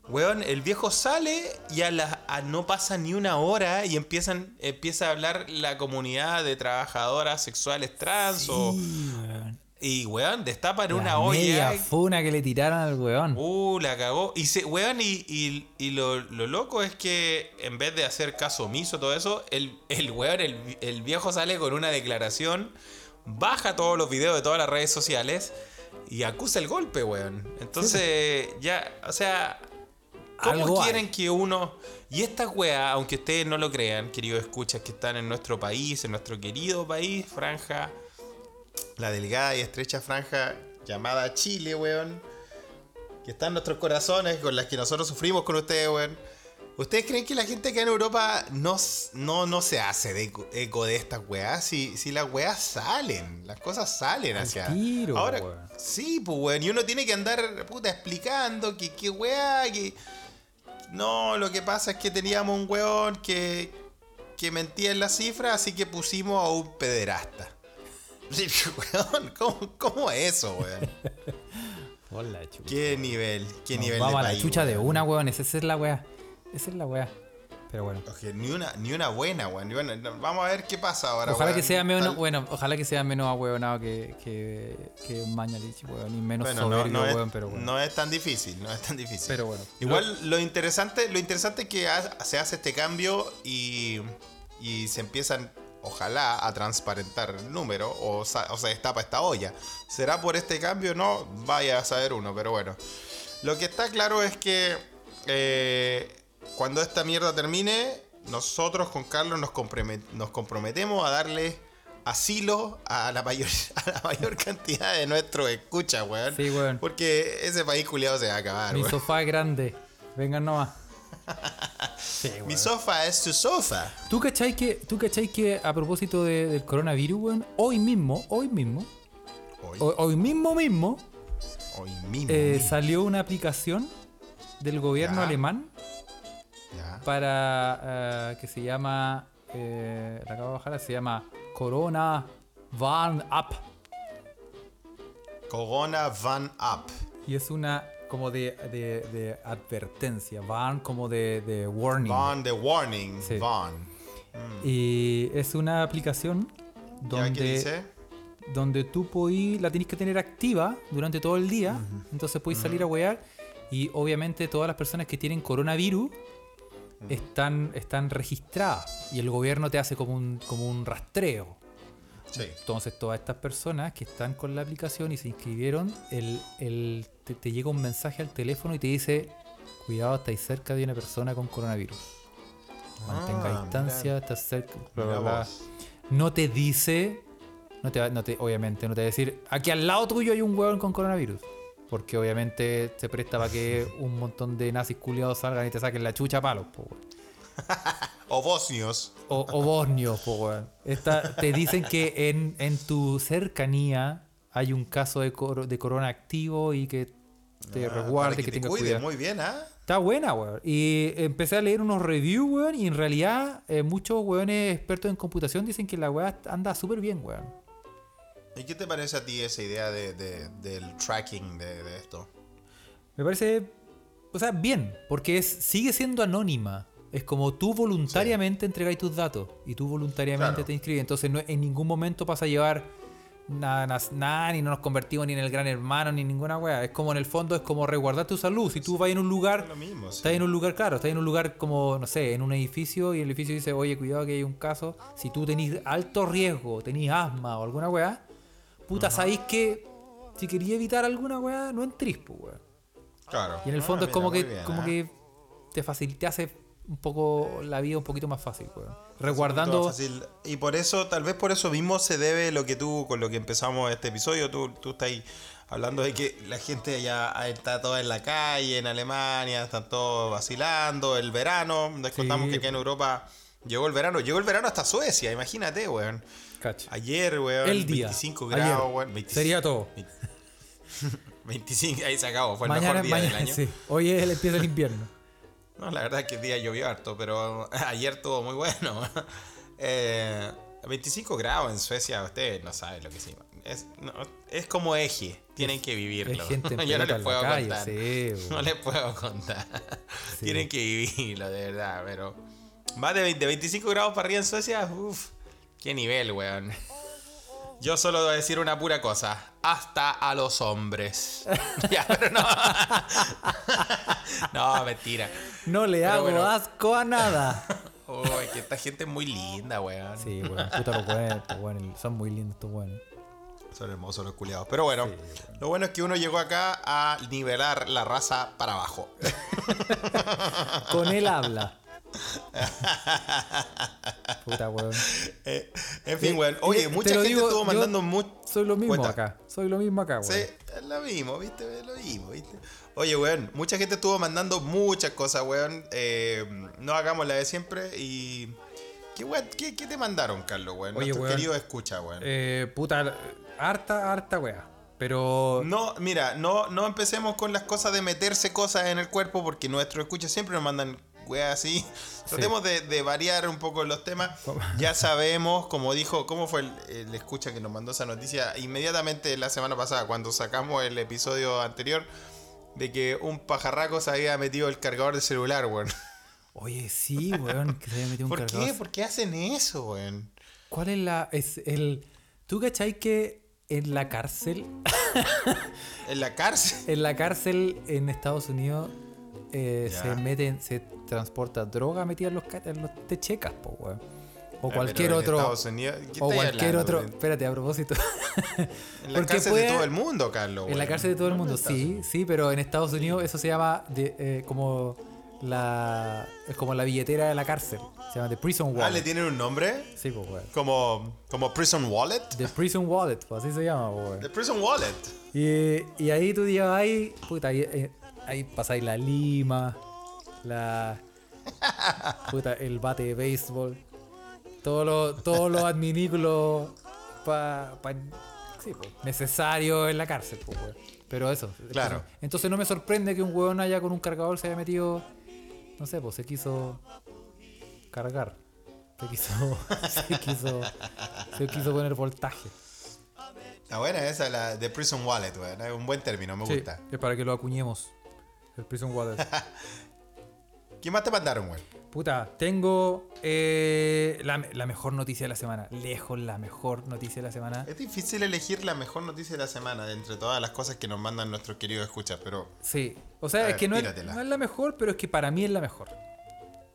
Weón, el viejo sale y a la, a no pasa ni una hora y empiezan, empieza a hablar la comunidad de trabajadoras sexuales trans o, weón. y, weón, destapan La una olla. media funa que le tiraron al weón. Uh, la cagó. Y, se, weón, y, y- y lo, lo loco es que en vez de hacer caso omiso, todo eso, el, el weón, el, el viejo sale con una declaración, baja todos los videos de todas las redes sociales y acusa el golpe, weón. Entonces, ya, o sea, ¿cómo Algo quieren hay. que uno... Y esta weá, aunque ustedes no lo crean, queridos escuchas que están en nuestro país, en nuestro querido país, franja la delgada y estrecha franja llamada Chile, weón. Que está en nuestros corazones, con las que nosotros sufrimos con ustedes, weón. ¿Ustedes creen que la gente acá en Europa no, no, no se hace de eco, de estas weas? Si, si las weas salen, las cosas salen Al hacia. tiro, Ahora, weón. sí, pues weón. Y uno tiene que andar, puta, explicando que qué wea, que. No, lo que pasa es que teníamos un weón que, que mentía en las cifras, así que pusimos a un pederasta. Weón, ¿cómo, cómo es eso, weón? Hola, chucha. ¿Qué nivel? ¿Qué Nos nivel vamos de a la país, chucha de una, weón. Esa es la weá. Esa es la weá. Pero bueno. Ni una, ni una buena, weón. ni una- no, vamos a ver qué pasa ahora, Ojalá weón. que sea menos, Tal- bueno, ojalá que sea menos ahueonado que, que, que Mañalich, weón, y menos Bueno, no, soberbio, no es, weón, pero bueno. no es tan difícil, no es tan difícil. Pero bueno. Igual lo interesante, lo interesante es que ha- se hace este cambio y, y se empiezan, ojalá, a transparentar el número o, sa- o se destapa esta olla. ¿Será por este cambio? No, vaya a saber uno, pero bueno. Lo que está claro es que eh, cuando esta mierda termine, nosotros con Carlos nos, comprome- nos comprometemos a darle asilo a la mayor, a la mayor cantidad de nuestros escuchas, weón. Sí, weón. Porque ese país culiado se va a acabar, Mi weón. sofá es grande. Vengan nomás. Sí, Mi sofá es tu sofá. ¿Tú cachai que, tú cachai que a propósito de- del coronavirus, weón, hoy mismo, hoy mismo, Hoy, hoy, hoy mismo mismo, hoy mismo. eh, mismo. salió una aplicación del gobierno Ya. alemán. Para eh, que se llama, eh, la acabo de bajar, se llama Corona Warn App. Corona Van Up. Y es una como de, de, de advertencia, Warn como de, de warning. Van the Warning. Sí. Van. Y es una aplicación ¿Ya donde, dice? donde tú podís, la tenés que tener activa durante todo el día. Entonces podéis salir a wear. Y obviamente todas las personas que tienen coronavirus están, están registradas. Y el gobierno te hace como un, como un rastreo. Sí. Entonces todas estas personas que están con la aplicación y se inscribieron, el, el- te, te llega un mensaje al teléfono y te dice, cuidado, estáis cerca de una persona con coronavirus. Mantenga Ah, distancia, estás cerca. bla, bla, Mira bla". vos. No te dice, no te, no te, obviamente no te va a decir, aquí al lado tuyo hay un hueón con coronavirus. Porque obviamente se presta para que un montón de nazis culiados salgan y te saquen la chucha a palos, po, weón. O bosnios. O, o bosnios, po, weón. Esta- te dicen que en, en tu cercanía hay un caso de, coro- de corona activo y que te Ah, resguarde, que, que te cuide. cuidado. Muy bien, ¿ah? Está buena, weón. Y empecé a leer unos reviews, weón, y en realidad eh, muchos weones expertos en computación dicen que la weá anda súper bien, weón. ¿Y qué te parece a ti esa idea de, de- del tracking de, de esto? Me parece, o sea, bien, porque es, sigue siendo anónima. Es como tú voluntariamente entregáis tus datos y tú voluntariamente Claro. te inscribes. Entonces no, en ningún momento pasa a llevar nada, nada, nada, ni no nos convertimos ni en el gran hermano, ni ninguna wea. Es como en el fondo, es como resguardar tu salud. Si tú vas en un lugar, Es lo mismo, sí. estás en un lugar, claro, estás en un lugar como, no sé, en un edificio y el edificio dice, oye, cuidado que hay un caso. Si tú tenés alto riesgo, tenés asma o alguna wea, puta, sabéis que si quería evitar alguna wea, no entrís, pues, wea. Claro. Y en el fondo es mira, como muy que, bien, como ¿ah? que te facilita, te hace un poco la vida un poquito más fácil, weón. Resguardando. fácil. Y por eso, tal vez por eso mismo se debe lo que tú, con lo que empezamos este episodio, tú, tú estás ahí hablando de que la gente ya está toda en la calle, en Alemania, están todos vacilando, el verano, les Sí. contamos que aquí en Europa llegó el verano, llegó el verano hasta Suecia, imagínate, weón. Cacha. Ayer, weón, El día. 25 Ayer. grados, weón. 25, Sería todo. 25, ahí se acabó, fue el mañana, mejor día mañana, del año. sí. Hoy es el- empieza el invierno. No, la verdad es que el día llovió harto, pero ayer estuvo muy bueno. Eh, 25 grados en Suecia, ustedes no saben lo que es. Es, no, es como eje, tienen que vivirlo. Yo no les puedo calle, contar. sí, no les puedo contar. Sí. Tienen que vivirlo, de verdad, pero. Más de, 20 de 25 grados para arriba en Suecia, uff, qué nivel, weón. Yo solo voy a decir una pura cosa. Hasta a los hombres. ya, pero no. no, mentira. No le Pero hago bueno. asco a nada. Uy, que esta gente es muy linda, weón. Sí, weón. Puta los weones, estos weones, Son muy lindos estos weones. Son hermosos los culiados. Pero bueno, lo bueno es que uno llegó acá a nivelar la raza para abajo. Con él habla. Puta weón. Eh, en fin, Eh, weón. Oye, eh, mucha gente digo, estuvo mandando mucho. Soy lo mismo Cuenta. acá. Soy lo mismo acá, weón. Sí, es lo mismo, ¿viste? Es lo mismo, ¿viste? Oye, weón, mucha gente estuvo mandando muchas cosas, weón. Eh, no hagamos la de siempre y... ¿Qué, weón, qué, qué te mandaron, Carlos, weón? Oye, Nuestro weón. querido escucha, weón. Eh, puta, harta, harta wea. Pero. No, mira, no, no empecemos con las cosas de meterse cosas en el cuerpo porque nuestros escuchas siempre nos mandan weas así. Tratemos de, de variar un poco los temas. Ya sabemos, como dijo, ¿cómo fue el, el escucha que nos mandó esa noticia? Inmediatamente la semana pasada, cuando sacamos el episodio anterior, de que un pajarraco se había metido el cargador de celular, weón. Oye, sí, weón, que se había metido un ¿Por cargador. qué? ¿Por qué hacen eso, weón? ¿Cuál es la. Es el. ¿Tú cachai que en la cárcel. En la cárcel. En la cárcel en Estados Unidos eh, se meten, se transporta droga metida en los, en los techecas, po, weón. O Ah, cualquier otro. Estados Unidos, ¿qué O cualquier otro. Espérate, a propósito. En la cárcel puede- de todo el mundo, Carlos. En la cárcel de todo el mundo, ¿Dónde sí, sí, pero en Estados Unidos eso se llama de, eh, como la es como la billetera de la cárcel. Se llama The Prison Ah, ¿le Wallet. tienen un nombre? Sí, pues, weón. Como, como Prison Wallet. The Prison Wallet, pues así se llama, pues. The Prison Wallet. Y, y ahí tú llegas ahí, puta, ahí, eh, ahí pasáis la lima, la. Puta, el bate de béisbol, todos los todos los adminículos pa, pa- sí, necesarios en la cárcel, weón. Pero eso. Claro. Entonces no me sorprende que un huevón allá con un cargador se haya metido. No sé, pues se quiso cargar. Se quiso. Se quiso. Se quiso poner voltaje. Está buena esa, la de Prison Wallet. Es un buen término, me Sí, gusta. es para que lo acuñemos. El Prison Wallet. ¿Qué más te mandaron, weón? Puta, tengo eh, la, la mejor noticia de la semana. Lejos la mejor noticia de la semana. Es difícil elegir la mejor noticia de la semana de entre todas las cosas que nos mandan nuestros queridos escuchas, pero Sí. O sea, es ver, que no es, no es la mejor, pero es que para mí es la mejor.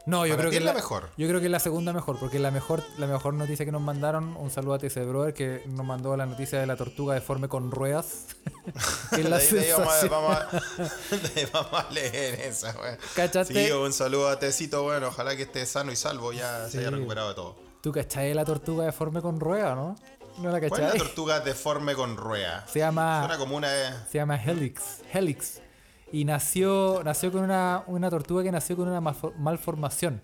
No, yo creo que es la mejor. Yo creo que es la segunda mejor, porque la mejor, la mejor noticia que nos mandaron, un saludo a TC Brother, que nos mandó la noticia de la tortuga deforme con ruedas. que es la de ahí, de ahí vamos, a, sensación. vamos a- de ahí vamos a leer esa, weón. ¿Cachaste? Sí, un saludo a Tecito, bueno, ojalá que esté sano y salvo, ya se haya recuperado de todo. ¿Tú cachai la tortuga deforme con rueda, no? ¿No la ¿Cuál es la tortuga deforme con rueda? Se llama... Suena como una... Se llama Helix. Helix. Y nació, nació con una, una tortuga que nació con una malfor- malformación.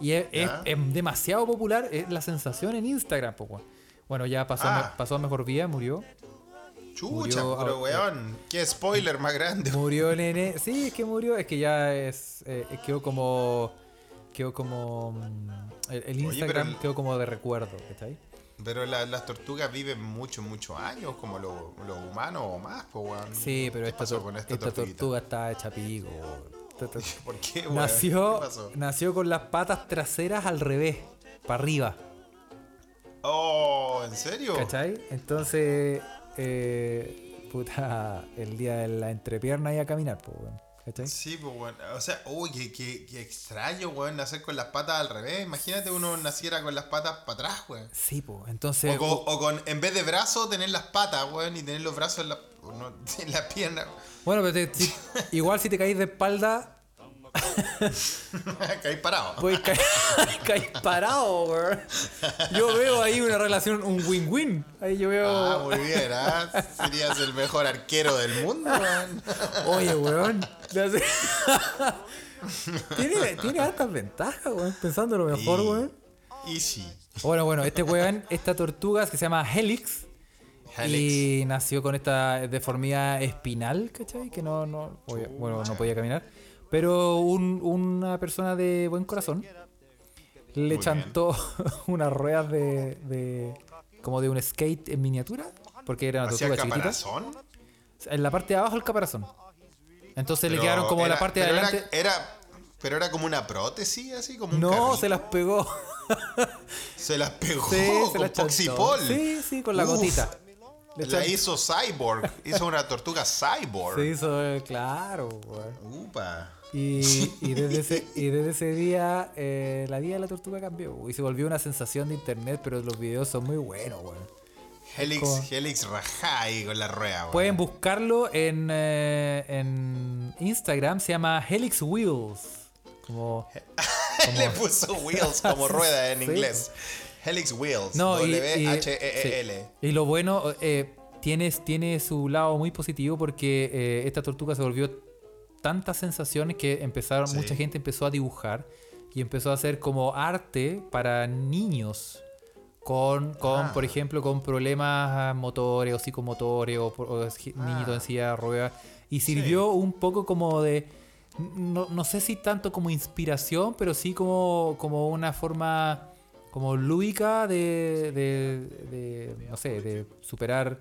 Y es, es- Ya. es demasiado popular, es la sensación en Instagram. po, weón. Bueno, ya pasó, me- Ah. pasó a mejor vida, murió. Chucha, Murió, pero weón, qué spoiler más grande. Murió el nene. Sí, es que murió. Es que ya es. eh, quedó como. Quedó como. mm, El, Instagram el- quedó como de recuerdo, ¿cachai? Pero la- las tortugas viven muchos, muchos años, como los los humanos o más, pues weón. Sí, pero ¿Qué esta, tor- esta, tortuga está hecha pico. ¿Por qué, weón? Nació, nació con las patas traseras al revés, para arriba, Oh, ¿en serio? ¿cachai? Entonces, eh, puta, el día de la entrepierna iba a caminar, pues, weón, ¿cachai? Sí, pues weón. O sea, uy, qué, qué- extraño, weón, nacer con las patas al revés. Imagínate uno naciera con las patas para atrás, weón. Sí, pues, entonces, O con, o con, en vez de brazos, tener las patas, weón, y tener los brazos en la, no, en la pierna. bueno, pero te- si- igual si te caís de espalda, Caí parado. caer, caer parado, weón. Yo veo ahí una relación, un win-win. Ahí yo veo, Ah, muy bien, ¿ah? Serías el mejor arquero del mundo, weón. oye, weón. tiene, tiene hartas ventajas, weón, pensando lo mejor, weón. Y sí. Bueno, bueno, este weón, esta tortuga que se llama Helix. Helix. Y nació con esta deformidad espinal, ¿cachai? Que no, no, podía- bueno, no podía caminar. Pero un- una persona de buen corazón le Muy chantó unas ruedas de, de- como de un skate en miniatura, porque era una ¿Hacía tortuga chiquitita. caparazón? En la parte de abajo el caparazón. Entonces le quedaron como la era- parte de adelante. Era, era- pero era como una prótesis, así como un No, carrito. se las pegó. Se las pegó Sí, con las. Poxipol. Sí, sí, con la Uf, gotita. Le La hizo Cyborg. Hizo una tortuga Cyborg. Se hizo, eh, claro. Upa. Y, y desde ese, y desde ese día, eh, la vida de la tortuga cambió. Y se volvió una sensación de internet, pero los videos son muy buenos, weón. Helix, Helix rajá ahí con la rueda. weón. Pueden buscarlo en, eh, en Instagram, se llama Helix Wheels. Como, Le puso wheels como rueda en Sí. inglés. Helix Wheels. No, y, y- W-H-E-E-L. sí. Y lo bueno, eh, tiene, tiene su lado muy positivo porque esta tortuga se volvió tantas sensaciones que empezaron, Sí. mucha gente empezó a dibujar y empezó a hacer como arte para niños. Con, con Ah. por ejemplo, con problemas ah, motores o psicomotores o, o es- niñitos en silla de ruedas. Y sirvió un poco como de, no, no sé si tanto como inspiración, pero sí como, como una forma como lúdica de, de, de, no sé, de superar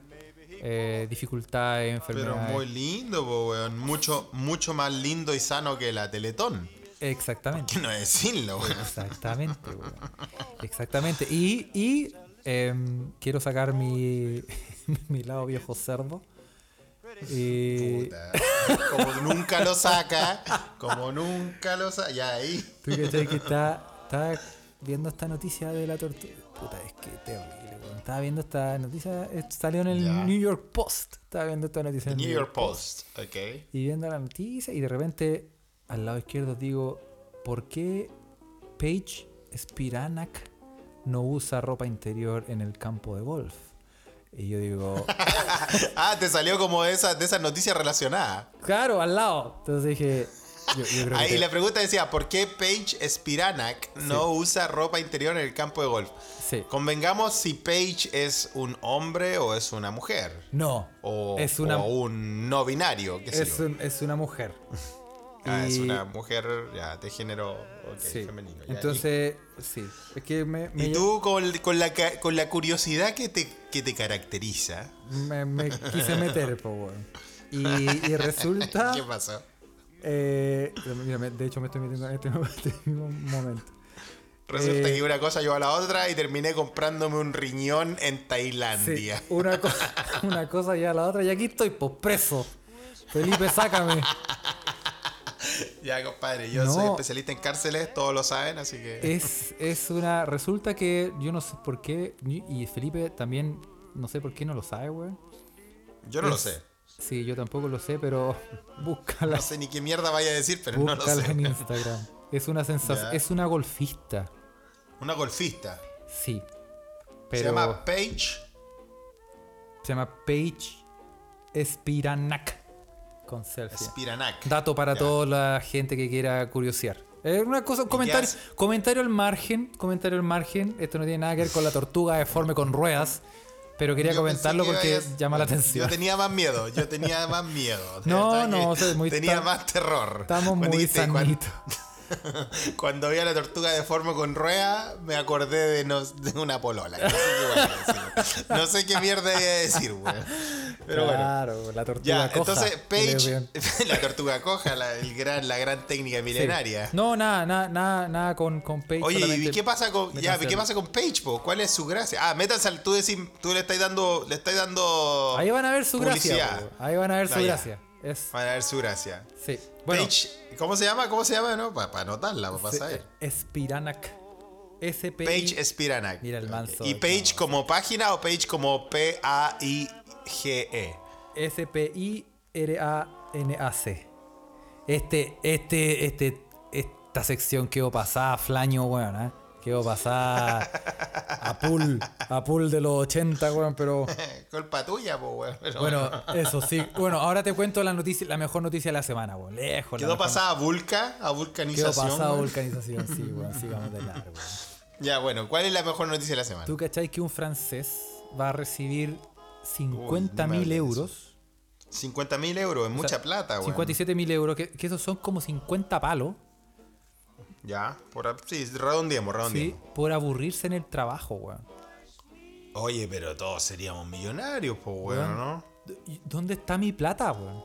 eh, dificultades, Pero enfermedades. muy lindo, po, weón. Mucho, mucho más lindo y sano que la Teletón. Exactamente. Que no decirlo, weón. Exactamente, weón. Exactamente. Y, y em, quiero sacar mi, mi lado viejo cerdo. Y Puta. Como nunca lo saca, como nunca lo saca. Ya ahí. tú que está, está viendo esta noticia de la tortuga. Puta, es que terrible, weón. Estaba viendo esta noticia, eh, salió en el. New York Post. Estaba viendo esta noticia en The New York Post, ok. y viendo la noticia y de repente al lado izquierdo digo, ¿por qué Paige Spiranak no usa ropa interior en el campo de golf? Y yo digo, Ah, te salió como de esas de esas noticias relacionadas. claro, al lado. Entonces dije, yo, yo creo Ahí que la pregunta decía, ¿por qué Paige Spiranak no usa ropa interior en el campo de golf? sí. Convengamos si Paige es un hombre o es una mujer. No, O, es una, o un no binario, qué sé es, yo. un- es una mujer. Ah, es y- una mujer ya, de género Sí. femenino. ya. Entonces, sí. Es que me, me, y, y tú con, con la, ca- con la curiosidad que te, que te caracteriza, me- me quise meter, po. Y, y resulta... ¿qué pasó? Eh, mira, de hecho me estoy metiendo en este, mismo momento. Resulta Eh, que una cosa llevó a la otra y terminé comprándome un riñón en Sí, Tailandia. una, co- una cosa y a la otra y aquí estoy, pues preso. Felipe, sácame. Ya, compadre, yo No. soy especialista en cárceles, todos lo saben, así que... Es, es una. Resulta que yo no sé por qué. Y Felipe también no sé por qué no lo sabe, weón. yo no lo sé. Sí, yo tampoco lo sé, pero búscala, No sé ni qué mierda vaya a decir, pero no lo búscala sé. en Instagram. Es una sensación. Es una golfista. Una golfista. Sí. Pero Se llama Paige. se llama Paige Spiranak. Con selfie. Spiranak. Dato para Ya. toda la gente que quiera curiosear. Eh, una cosa, un comentario, comentario al margen, comentario al margen. Esto no tiene nada que ver con la tortuga deforme con ruedas, pero quería Yo comentarlo que porque llama la Yo atención. tenía más miedo, yo tenía más miedo. No, no, o sea, muy Tenía más terror. Estamos Cuando muy sanitos. Cuando, vi a la tortuga de forma con rueda, me acordé de, nos- de una polola. No sé qué. No mierda iba a decir, weón. Pero bueno. claro, la tortuga Ya, coja. entonces bien. la tortuga coja, la, el gran, la gran técnica Sí. milenaria. No, nada, nada, nada, nada con, con Paige. Oye, ¿y qué pasa con ya, ¿qué pasa con Paige, po? ¿Cuál es su gracia? Ah, métanse al tú decís, tú le estás dando le estás dando Ahí van a ver su publicidad. gracia. po. Ahí van a ver su Ah, ya. gracia. Es, Para ver su gracia. sí. Bueno, Paige, ¿cómo se llama? ¿Cómo se llama, no? Para anotarla, para se- saber. Spiranak. S-P-I- Page Spiranak. Mira el manso ¿Y Page como página o Page como P-A-I-G-E? S-P-I-R-A-N-A-C. Este, este, este, esta sección quedó pasada, flaño, weón, ¿eh? Quedó pasada a pool, a pool de los 80, weón, pero Culpa tuya, po, weón. Pero bueno, eso sí. Bueno, ahora te cuento la noticia, la mejor noticia de la semana, weón. Lejos. Quedó mejor- pasada a Vulca, a Quedó vulcanización. pasada weón. vulcanización, sí, weón. Sigamos de largo. Ya, bueno, ¿cuál es la mejor noticia de la semana? ¿Tú cachai que un francés va a recibir 50 no me mil euros? 50 mil euros, es O sea, mucha plata, weón. 57 mil euros, que, que esos son como 50 palos. Ya, por, sí, redondeemos, Sí, redondeemos. por aburrirse en el trabajo, weón. Oye, pero todos seríamos millonarios, pues, weón, Weón. ¿no? ¿Y ¿Dónde está mi plata, weón?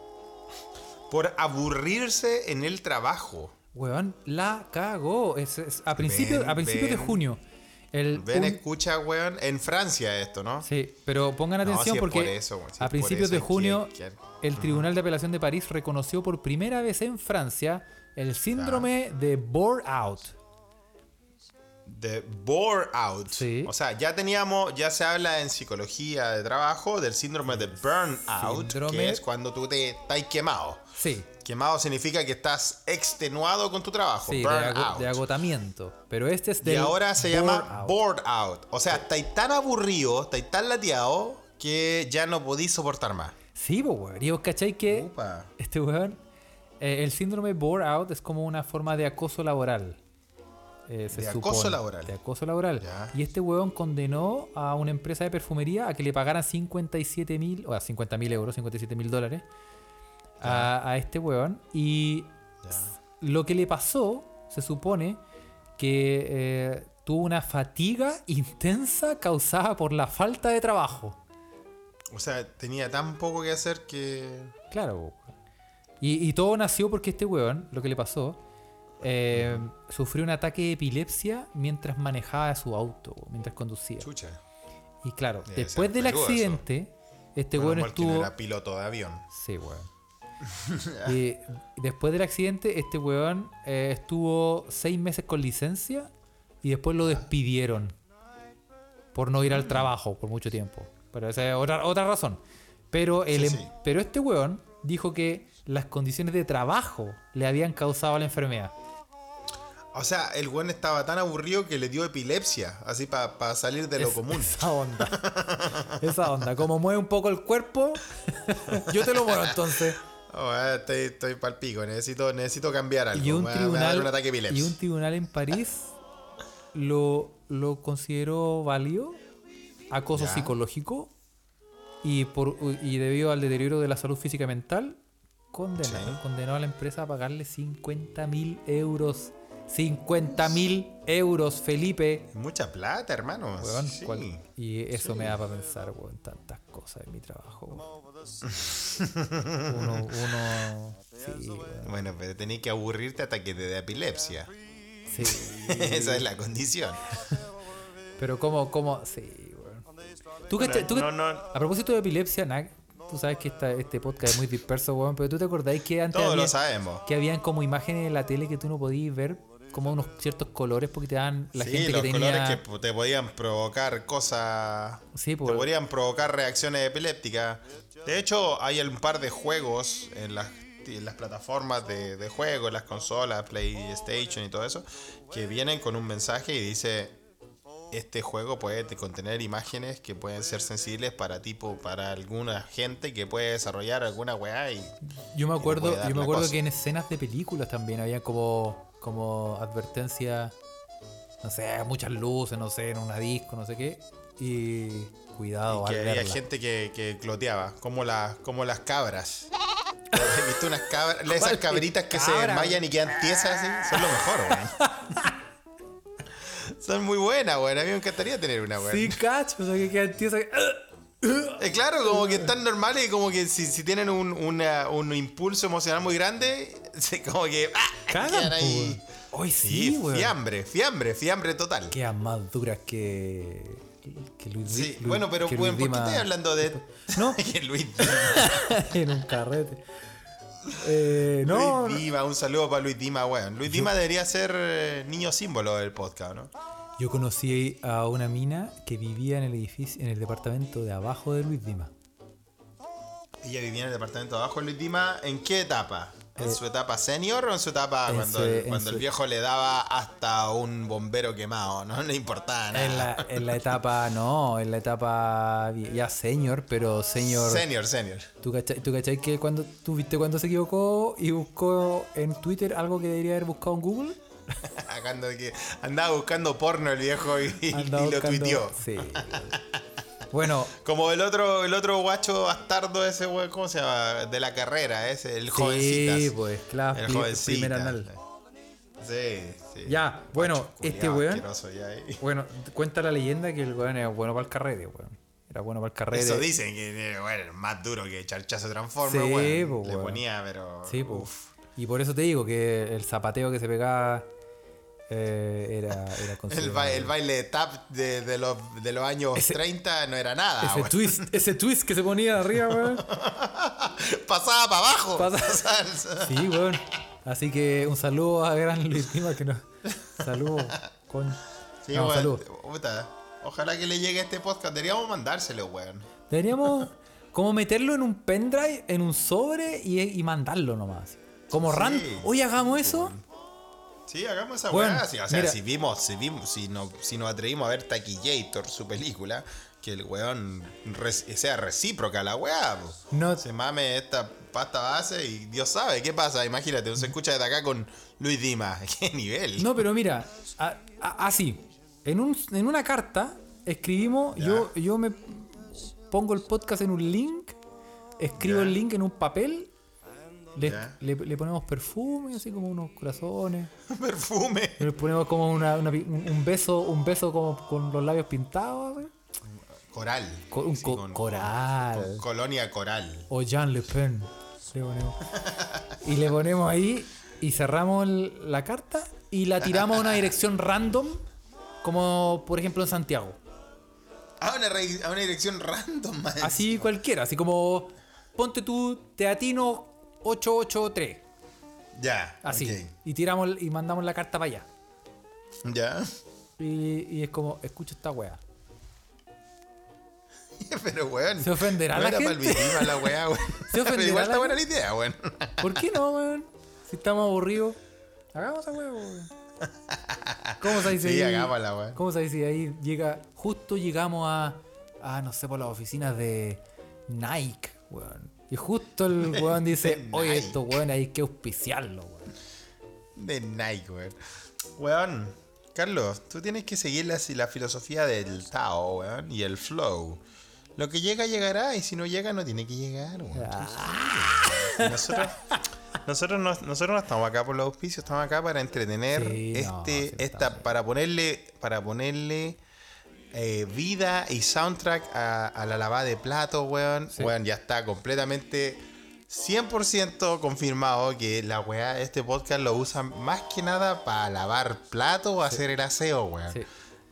Por aburrirse en el trabajo. Weón, la cagó. Es, es- a principios a principios de junio. El, Ven, un- escucha, weón. En Francia esto, ¿no? Sí, pero pongan atención porque por eso, a principios eso, de junio el Tribunal de Apelación de París reconoció por primera vez en Francia el síndrome de bore out. De bore out. Sí. O sea, ya teníamos, ya se habla en psicología de trabajo del síndrome de burnout, Síndrome- que es cuando tú te estás quemado. Sí, Quemado significa que estás extenuado con tu trabajo. sí, de, agotamiento. Pero este es de y ahora se llama out. bored out. O sea, estáis tan aburrido, estáis tan lateado que ya no podéis soportar más. Sí, po, weón. Y vos cachai que este weón, eh, el síndrome bore out es como una forma de acoso laboral. eh, se De acoso laboral. De acoso laboral. Ya. Y este weón condenó a una empresa de perfumería a que le pagaran 57 mil, o sea, 50 mil euros, 57 mil dólares, a, a este weón. Y lo que le pasó, se supone, que eh, tuvo una fatiga intensa causada por la falta de trabajo. O sea, tenía tan poco que hacer que. Claro. Y, y todo nació porque este weón, lo que le pasó, eh, sufrió un ataque de epilepsia mientras manejaba su auto, mientras conducía. Chucha. Y claro, Debe después del eso. accidente, este Menos weón no estuvo... era piloto de avión. Sí, weón. después del accidente, este weón eh, estuvo seis meses con licencia y después lo despidieron por no ir al trabajo por mucho tiempo. Pero esa es otra, otra razón. Pero, el, Sí, em- sí. pero este weón dijo que las condiciones de trabajo le habían causado la enfermedad. O sea, el weón estaba tan aburrido que le dio epilepsia, así para salir de lo Es- común. Esa onda. esa onda. Como mueve un poco el cuerpo, yo te lo muevo entonces. Oh, estoy, estoy pal pico, necesito, necesito cambiar algo. Y un, me, va- me va a dar tribunal, un ataque de y un tribunal en París lo, lo consideró válido, acoso Ya. psicológico, y, por, y debido al deterioro de la salud física y mental, condenó, Sí. condenó a la empresa a pagarle 50 mil euros. 50 mil euros, Felipe. Mucha plata, hermano. Weón, Sí. cual- y eso me da para pensar, weón, tantas cosas en mi trabajo. weón. Uno, uno, sí, weón, Bueno, pero tenéis que aburrirte hasta que te dé epilepsia. sí. Esa es la condición. Pero como, como, sí, weón. ¿Tú tú no, no. A propósito de epilepsia, Nak, tú sabes que esta, este podcast es muy disperso, weón, pero tú te acordáis que antes Todos había- lo sabemos. que habían como imágenes en la tele que tú no podías ver como unos ciertos colores porque te dan la sí, gente los que tenía... colores que te podían provocar cosas. Sí, Te pues, podrían provocar reacciones epilépticas. De hecho, hay un par de juegos en las, en las plataformas de, de juego, en las consolas, PlayStation y todo eso, que vienen con un mensaje y dice: Este juego puede te- contener imágenes que pueden ser sensibles para tipo, para alguna gente que puede desarrollar alguna weá y. yo me acuerdo, yo me acuerdo cosa. que en escenas de películas también había como, como advertencia, no sé, muchas luces, no sé, en una disco, no sé qué. Y cuidado, que al había verla. gente que, que cloteaba, como, las como las cabras. ¿Has visto unas cabras? Esas ¿Cuál cabritas que se desmayan y quedan tiesas así, son lo mejor, weón. Son muy buenas, weón. A mí me encantaría tener una, weón. Sí, cacho, o sea, que quedan tiesas que- Eh, claro, como que están normales y como que si, si tienen un, una- un impulso emocional muy grande, se- como que ¡ah! Cagan, ahí. po. Hoy sí, fiambre, fiambre, fiambre total. Quedan más duras que. que Luis Sí, Luis- bueno, pero Luis ¿por qué estoy hablando de No, que Luis en un carrete. Eh, no, Luis Dima, un saludo para Luis Dima, weón. Luis Dima debería ser eh, niño símbolo del podcast, ¿no? Yo conocí a una mina que vivía en el edificio, en el departamento de abajo de Luis Dima. Ella vivía en el departamento de abajo de Luis Dima. ¿En qué etapa? ¿En Eh, su etapa senior o en su etapa en cuando, su- el, cuando viejo le daba hasta un bombero quemado? No le importaba nada. En la, en la etapa, no, en la etapa ya senior, pero senior. Senior, senior. ¿Tú cachai, tú cachai que cuando tú viste cuando se equivocó y buscó en Twitter algo que debería haber buscado en Google? Andaba buscando porno el viejo y, lo tuiteó. Sí. Bueno, Como el otro, el otro guacho bastardo ese güey, ¿cómo se llama? De la carrera, ese, el sí, jovencitas. pues, claro, el pri- jovencitas. primer anal. Sí, sí. Ya, bueno, Guacho este weón-. Bueno, cuenta la leyenda que el weón era bueno para el carrete, weón. Era bueno para el carrete. Eso dicen que eh, bueno, más duro que Charchazo Transformer, Sí, weón. po, Le weón. ponía, pero. Sí, pues. Y por eso te digo que el zapateo que se pegaba eh, era, era El, ba- el baile de tap de, de los, de los años Ese- 30 no era nada. Ese weón. twist, ese twist que se ponía arriba, weón. Pasaba para abajo. Pasa- Pasaba- Sí, weón. Así que un saludo a Gran Luis Lima que nos. Saludo con. Sí, no. Puta, Ojalá que le llegue este podcast. Deberíamos mandárselo, weón. Deberíamos como meterlo en un pendrive, en un sobre y, y mandarlo nomás. Como Sí. ran. Hoy hagamos eso. Sí, hagamos esa Bueno, weá. Sí, o sea, mira. si vimos, si vimos, si no, si nos atrevimos a ver Taquillator, su película, que el weón sea recíproca la weá. No- Se mame esta pasta base y Dios sabe qué pasa. Imagínate, uno se escucha desde acá con Luis Dima. ¿Qué nivel? No, pero mira, así. En, un, en una carta escribimos, Ya. yo, yo me pongo el podcast en un link, escribo Ya. el link en un papel Le, le- le ponemos perfume, así como unos corazones. Perfume. Le ponemos como una, un, un beso, un beso como con los labios pintados, así. Coral. Co- un Sí, co- con- coral. con colonia coral. O Jean Le Pen. Le ponemos. Y le ponemos ahí y cerramos el- la carta y la tiramos a una dirección random, como por ejemplo en Santiago. A una, a una dirección random, man. Así cualquiera, así como ponte tú Teatino 883. Ya. Así. Y tiramos y mandamos la carta para allá. Ya. Y, y es como, escucha esta wea. Pero, weón. ¿Se ofenderá no la gente? la weá, weón. ¿Se ofenderá Pero igual la está buena la idea, weón. ¿Por qué no, weón? Si estamos aburridos, hagamos wea, weón. ¿Cómo se dice Sí, ahí? hagámosla, weón. ¿Cómo se dice ahí? Llega, justo llegamos a, a, no sé, por las oficinas de Nike, weón. Y justo el weón dice, oye, Nike. esto weón hay que auspiciarlo, weón. De Nike, weón. Weón, Carlos, tú tienes que seguir la, la filosofía del Tao, weón, y el flow. Lo que llega, llegará, y si no llega, no tiene que llegar, weón. Ah. Nosotros, nosotros, no, nosotros no estamos acá por los auspicios, estamos acá para entretener Sí, no, este, sí, esta, bien. para ponerle, para ponerle eh, vida y soundtrack a, a la lavada de platos, weón. Sí. Weón, ya está completamente 100% confirmado que la weá, este podcast lo usan más que nada para lavar platos o hacer el aseo, weón. Sí.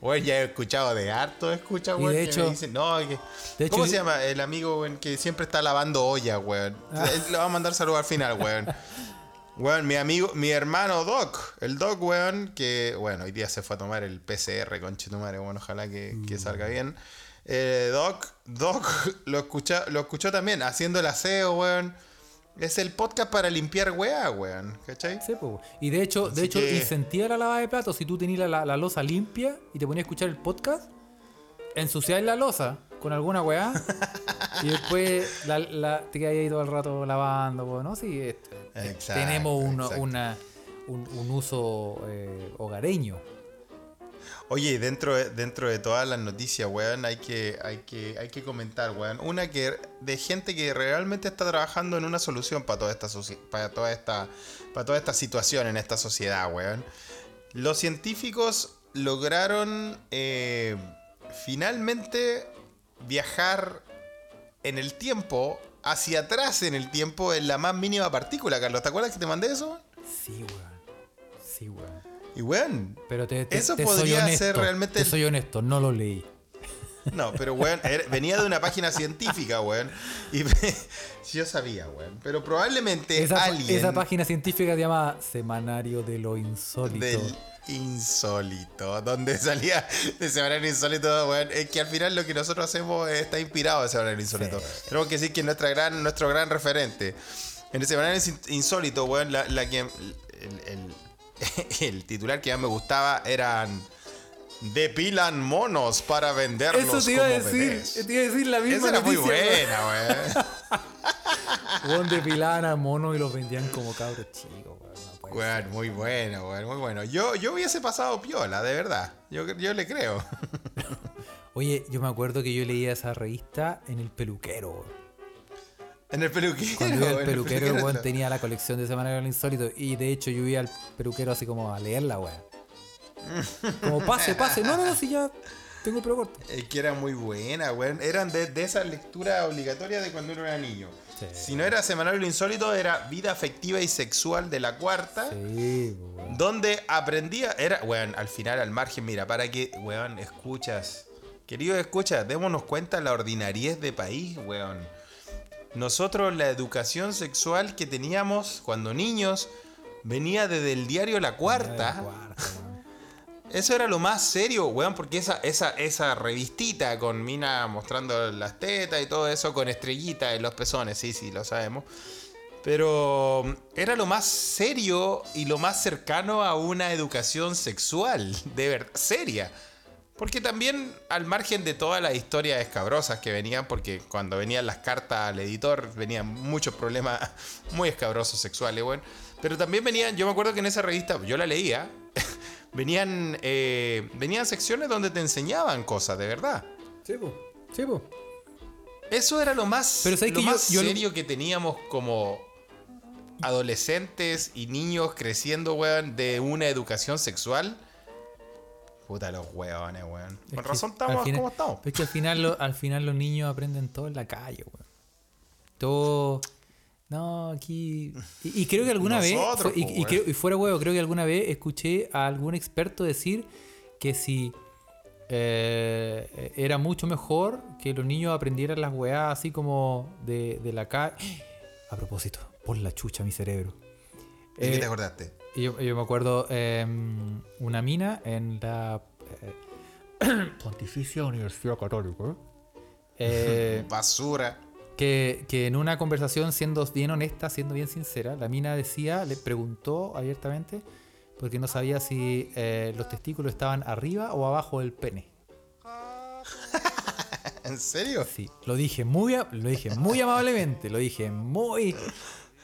Weón, ya he escuchado de harto, escucha, weón. de que me hecho- dicen, no, que- de hecho, ¿Cómo se llama el amigo, weón, que siempre está lavando olla, weón? Ah. Él Le va a mandar saludos al final, weón. Weón, mi amigo, mi hermano Doc, el Doc, weón, que, bueno, hoy día se fue a tomar el PCR, conchetumare, bueno, ojalá que, que Mm. salga bien. Eh, Doc, Doc lo, escucha, lo escuchó también, haciendo el aseo, weón. Es el podcast para limpiar weá, weón, ¿cachai? Sí, po. Y de hecho, de Así hecho, que- incentiva la lavada de platos. Si tú tenías la, la, la losa limpia y te ponías a escuchar el podcast, ensuciáis la losa con alguna weá y después la, la- te quedas ahí todo el rato lavando, po, ¿no? Sí, Exacto, tenemos una, un, un uso eh, hogareño. Oye, dentro de, dentro de todas las noticias, weón, hay que, hay que, hay que comentar, weón. Una que de gente que realmente está trabajando en una solución para toda esta para toda esta, para toda esta situación en esta sociedad, weón. Los científicos lograron eh, finalmente viajar en el tiempo, hacia atrás en el tiempo, en la más mínima partícula, Carlos. ¿Te acuerdas que te mandé eso? Sí, weón. Sí, weón. Y weón, Pero te, te- Eso te podría honesto, ser realmente Te el- soy honesto, no lo leí. No, pero weón, venía de una página científica, weón. Y yo sabía, weón. Pero probablemente Esa, alguien esa página científica se llama Semanario de lo Insólito. del insólito, donde salía de Semanario Insólito, weón. Es que al final lo que nosotros hacemos está inspirado de Semanario Insólito. Tenemos que decir que nuestra gran, nuestro gran referente. En el Semanario Insólito, weón, la, la que. El, el- el titular que más me gustaba eran. Depilan monos para venderlos Eso te iba a como decir, bebés". te iba a decir la misma Esa era muy noticia, weón. buena. Weón depilaban a monos y los vendían como cabros chicos, weón. No puede ser. Weón, muy bueno, weón, muy bueno. Yo, yo hubiese pasado piola, de verdad. Yo, yo le creo. Oye, yo me acuerdo que yo leía esa revista en el peluquero. En el peluquero. Cuando iba el peluquero, el tenía la colección de Semanario de lo Insólito. Y de hecho yo iba al peluquero así como a leerla, weón. Como pase, pase. No, no, no, si ya tengo el pelo corto. Es que era muy buena, weón. Eran de, de esa lectura obligatoria de cuando uno era niño. Sí. Si no era Semanario Insólito, era Vida Afectiva y Sexual de la Cuarta. Sí, weón. Donde aprendía, era, weón, al final, al margen, mira, para que, weón, escuchas. Querido escuchas, démonos cuenta la ordinariez de país, weón. Nosotros la educación sexual que teníamos cuando niños venía desde el diario La Cuarta. Cuarta, weón. Eso era lo más serio, weón, porque esa, esa, esa revistita con mina mostrando las tetas y todo eso con estrellita en los pezones, sí, sí, lo sabemos. Pero era lo más serio y lo más cercano a una educación sexual, de verdad, seria. Porque también, al margen de todas las historias escabrosas que venían, porque cuando venían las cartas al editor, venían muchos problemas muy escabrosos sexuales, weón. Pero también venían, yo me acuerdo que en esa revista, yo la leía, venían, eh, venían secciones donde te enseñaban cosas, de verdad. Sí, po. Sí, po. Eso era lo más, Pero ¿sabes lo que más yo serio que teníamos como, adolescentes y niños creciendo, weón, de una educación sexual. Puta los weones, weón. Es Con que razón estamos final- como estamos. Es que al final, lo- al final los niños aprenden todo en la calle, weón. Todo. No, aquí. Y, y creo que alguna Nosotros, vez. y, po, y weón. creo- y fuera huevo, creo que alguna vez escuché a algún experto decir que si. eh, era mucho mejor que los niños aprendieran las weas así como de, de la calle. A propósito, por la chucha mi cerebro. ¿De qué Eh, te acordaste? yo me acuerdo em, una mina en la eh, Pontificia Universidad Católica. eh, Basura. Que, que en una conversación, siendo bien honesta, siendo bien sincera, la mina decía, le preguntó abiertamente, porque no sabía si eh, los testículos estaban arriba o abajo del pene. ¿En serio? Sí, lo dije muy, lo dije muy amablemente, lo dije muy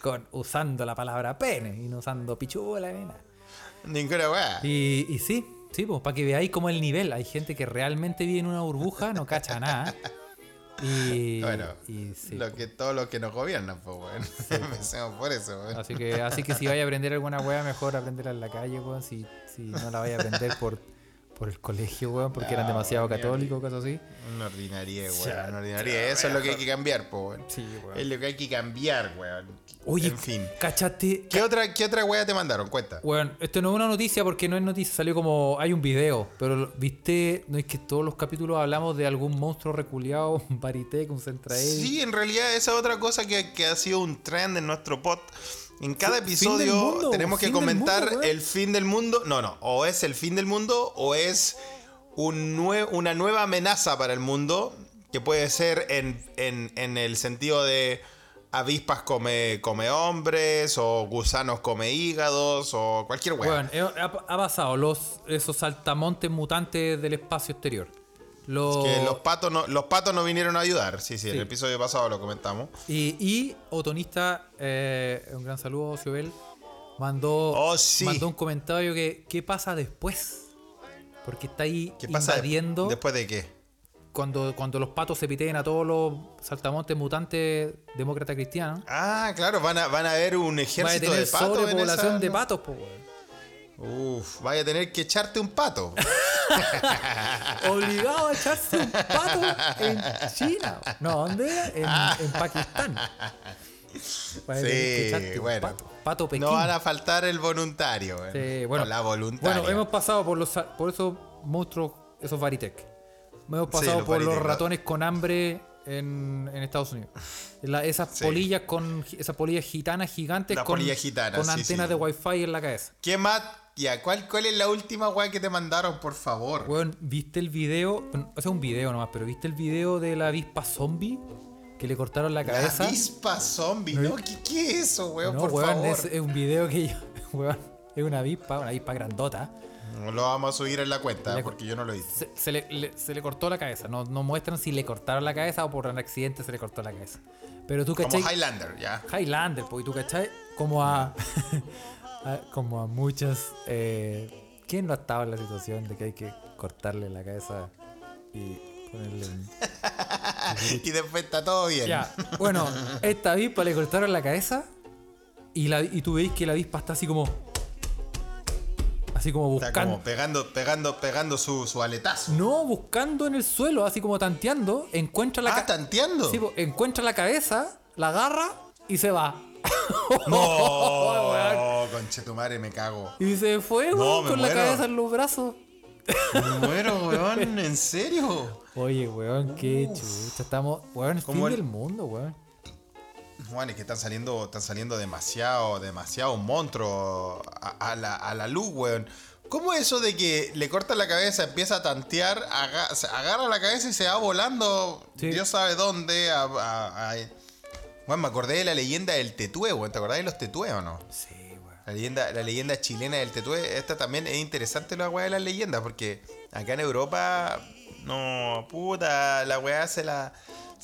con, usando la palabra pene y no usando pichula ni nada. Ninguna weá. Y, y sí, sí, pues para que veáis como el nivel. Hay gente que realmente vive en una burbuja, no cacha nada. Y, Bueno, y sí. lo que, todo lo que nos gobiernan, pues, weón. Empecemos por eso, weón. Así que, así que si vaya a aprender alguna wea, mejor aprenderla en la calle, weón. Si, si no la vaya a aprender por, por el colegio, weón, porque eran demasiado weón, católicos, cosas así. Una ordinaria, weón. Una ordinaria. Eso es lo que hay que cambiar, pues, weón. Sí, Es lo que hay que cambiar, weón. Oye, en fin. cachate. ¿Qué otra, ¿Qué otra weá te mandaron? Cuenta. Bueno, esto no es una noticia porque no es noticia, salió como. Hay un video, pero viste, no es que todos los capítulos hablamos de algún monstruo reculeado, un Baritec, un Centraed. Sí, en realidad esa es otra cosa que, que ha sido un trend en nuestro pod. En cada episodio mundo, tenemos que comentar mundo, el fin del mundo. No, no, o es el fin del mundo o es un nue- una nueva amenaza para el mundo que puede ser en, en- en el sentido de avispas come, come hombres o gusanos come hígados o cualquier weá. Bueno, eh, ha, pasado los, esos saltamontes mutantes del espacio exterior. Los, Que los patos, no, los patos no vinieron a ayudar. Sí, sí, Sí. el episodio pasado lo comentamos. y, y Otonista, eh, un gran saludo, Ciobel, mandó, Oh, sí. mandó un comentario que ¿qué pasa después? Porque está ahí ¿Qué pasa invadiendo después de qué? Cuando, cuando los patos se piteen a todos los saltamontes mutantes demócratas cristianos. Ah, claro, van a, van a ver un ejército de patos. en sobrepoblación esa- de patos, po. Uf, vaya a tener que echarte un pato. Obligado a echarse un pato en China. No, ¿dónde? En, en Pakistán. Va a tener que echarte sí, bueno. pato. Pato Pekín. No van a faltar el voluntario. Sí, bueno, o la voluntaria. Bueno, hemos pasado por los por esos monstruos, esos Varitec. Hemos pasado por los ratones con hambre en, en Estados Unidos. La- esas Sí. polillas con esas polillas gitanas gigantes con, sí, antenas de wifi en la cabeza. ¿Qué más? Ya, ¿cuál, ¿cuál es la última weá que te mandaron, por favor? Weón, ¿viste el video? O sea, un video nomás, pero ¿viste el video de la avispa zombie? Que le cortaron la La cabeza. avispa zombie, ¿no? ¿Qué, qué es eso, weón? no, por weón, favor. es, es un video que yo, weón, es una avispa, una avispa grandota. No lo vamos a subir en la cuenta, Le- porque yo no lo hice. Se, se le, le- se le cortó la cabeza. No, no muestran si le cortaron la cabeza o por un accidente se le cortó la cabeza. Pero tú Como cachai. Highlander, ya. Highlander, pues, y tú cachai. Como a. a- como a muchas. Eh, ¿Quién no ha estado en la situación de que hay que cortarle la cabeza y ponerle un. y después está todo bien. Ya, bueno, esta avispa le cortaron la cabeza y, la, y tú veis que la avispa está así como. Así como Está buscando. como pegando, pegando, pegando su, su aletazo. No, buscando en el suelo, así como tanteando, encuentra la Ah, tanteando. Sí, encuentra la cabeza, la agarra y se va. No, conchetumare, me cago. Y se fue, No, weón, con la cabeza en los brazos. Me muero, weón, ¿en serio? Oye, weón, qué chucha. Estamos, weón, el fin el- del mundo, weón. Juan, es que están saliendo, están saliendo demasiado, demasiado monstruos a, a la, a la luz, weón. ¿Cómo es eso de que le corta la cabeza, empieza a tantear, aga- agarra la cabeza y se va volando, Sí. Dios sabe dónde? A, a- a- Juan, me acordé de la leyenda del tetué, weón. ¿Te acordás de los tetué o no? Sí, weón. La leyenda, la leyenda chilena del tetué, esta también es interesante la weá de las leyendas, porque acá en Europa, no, puta, la weá se la,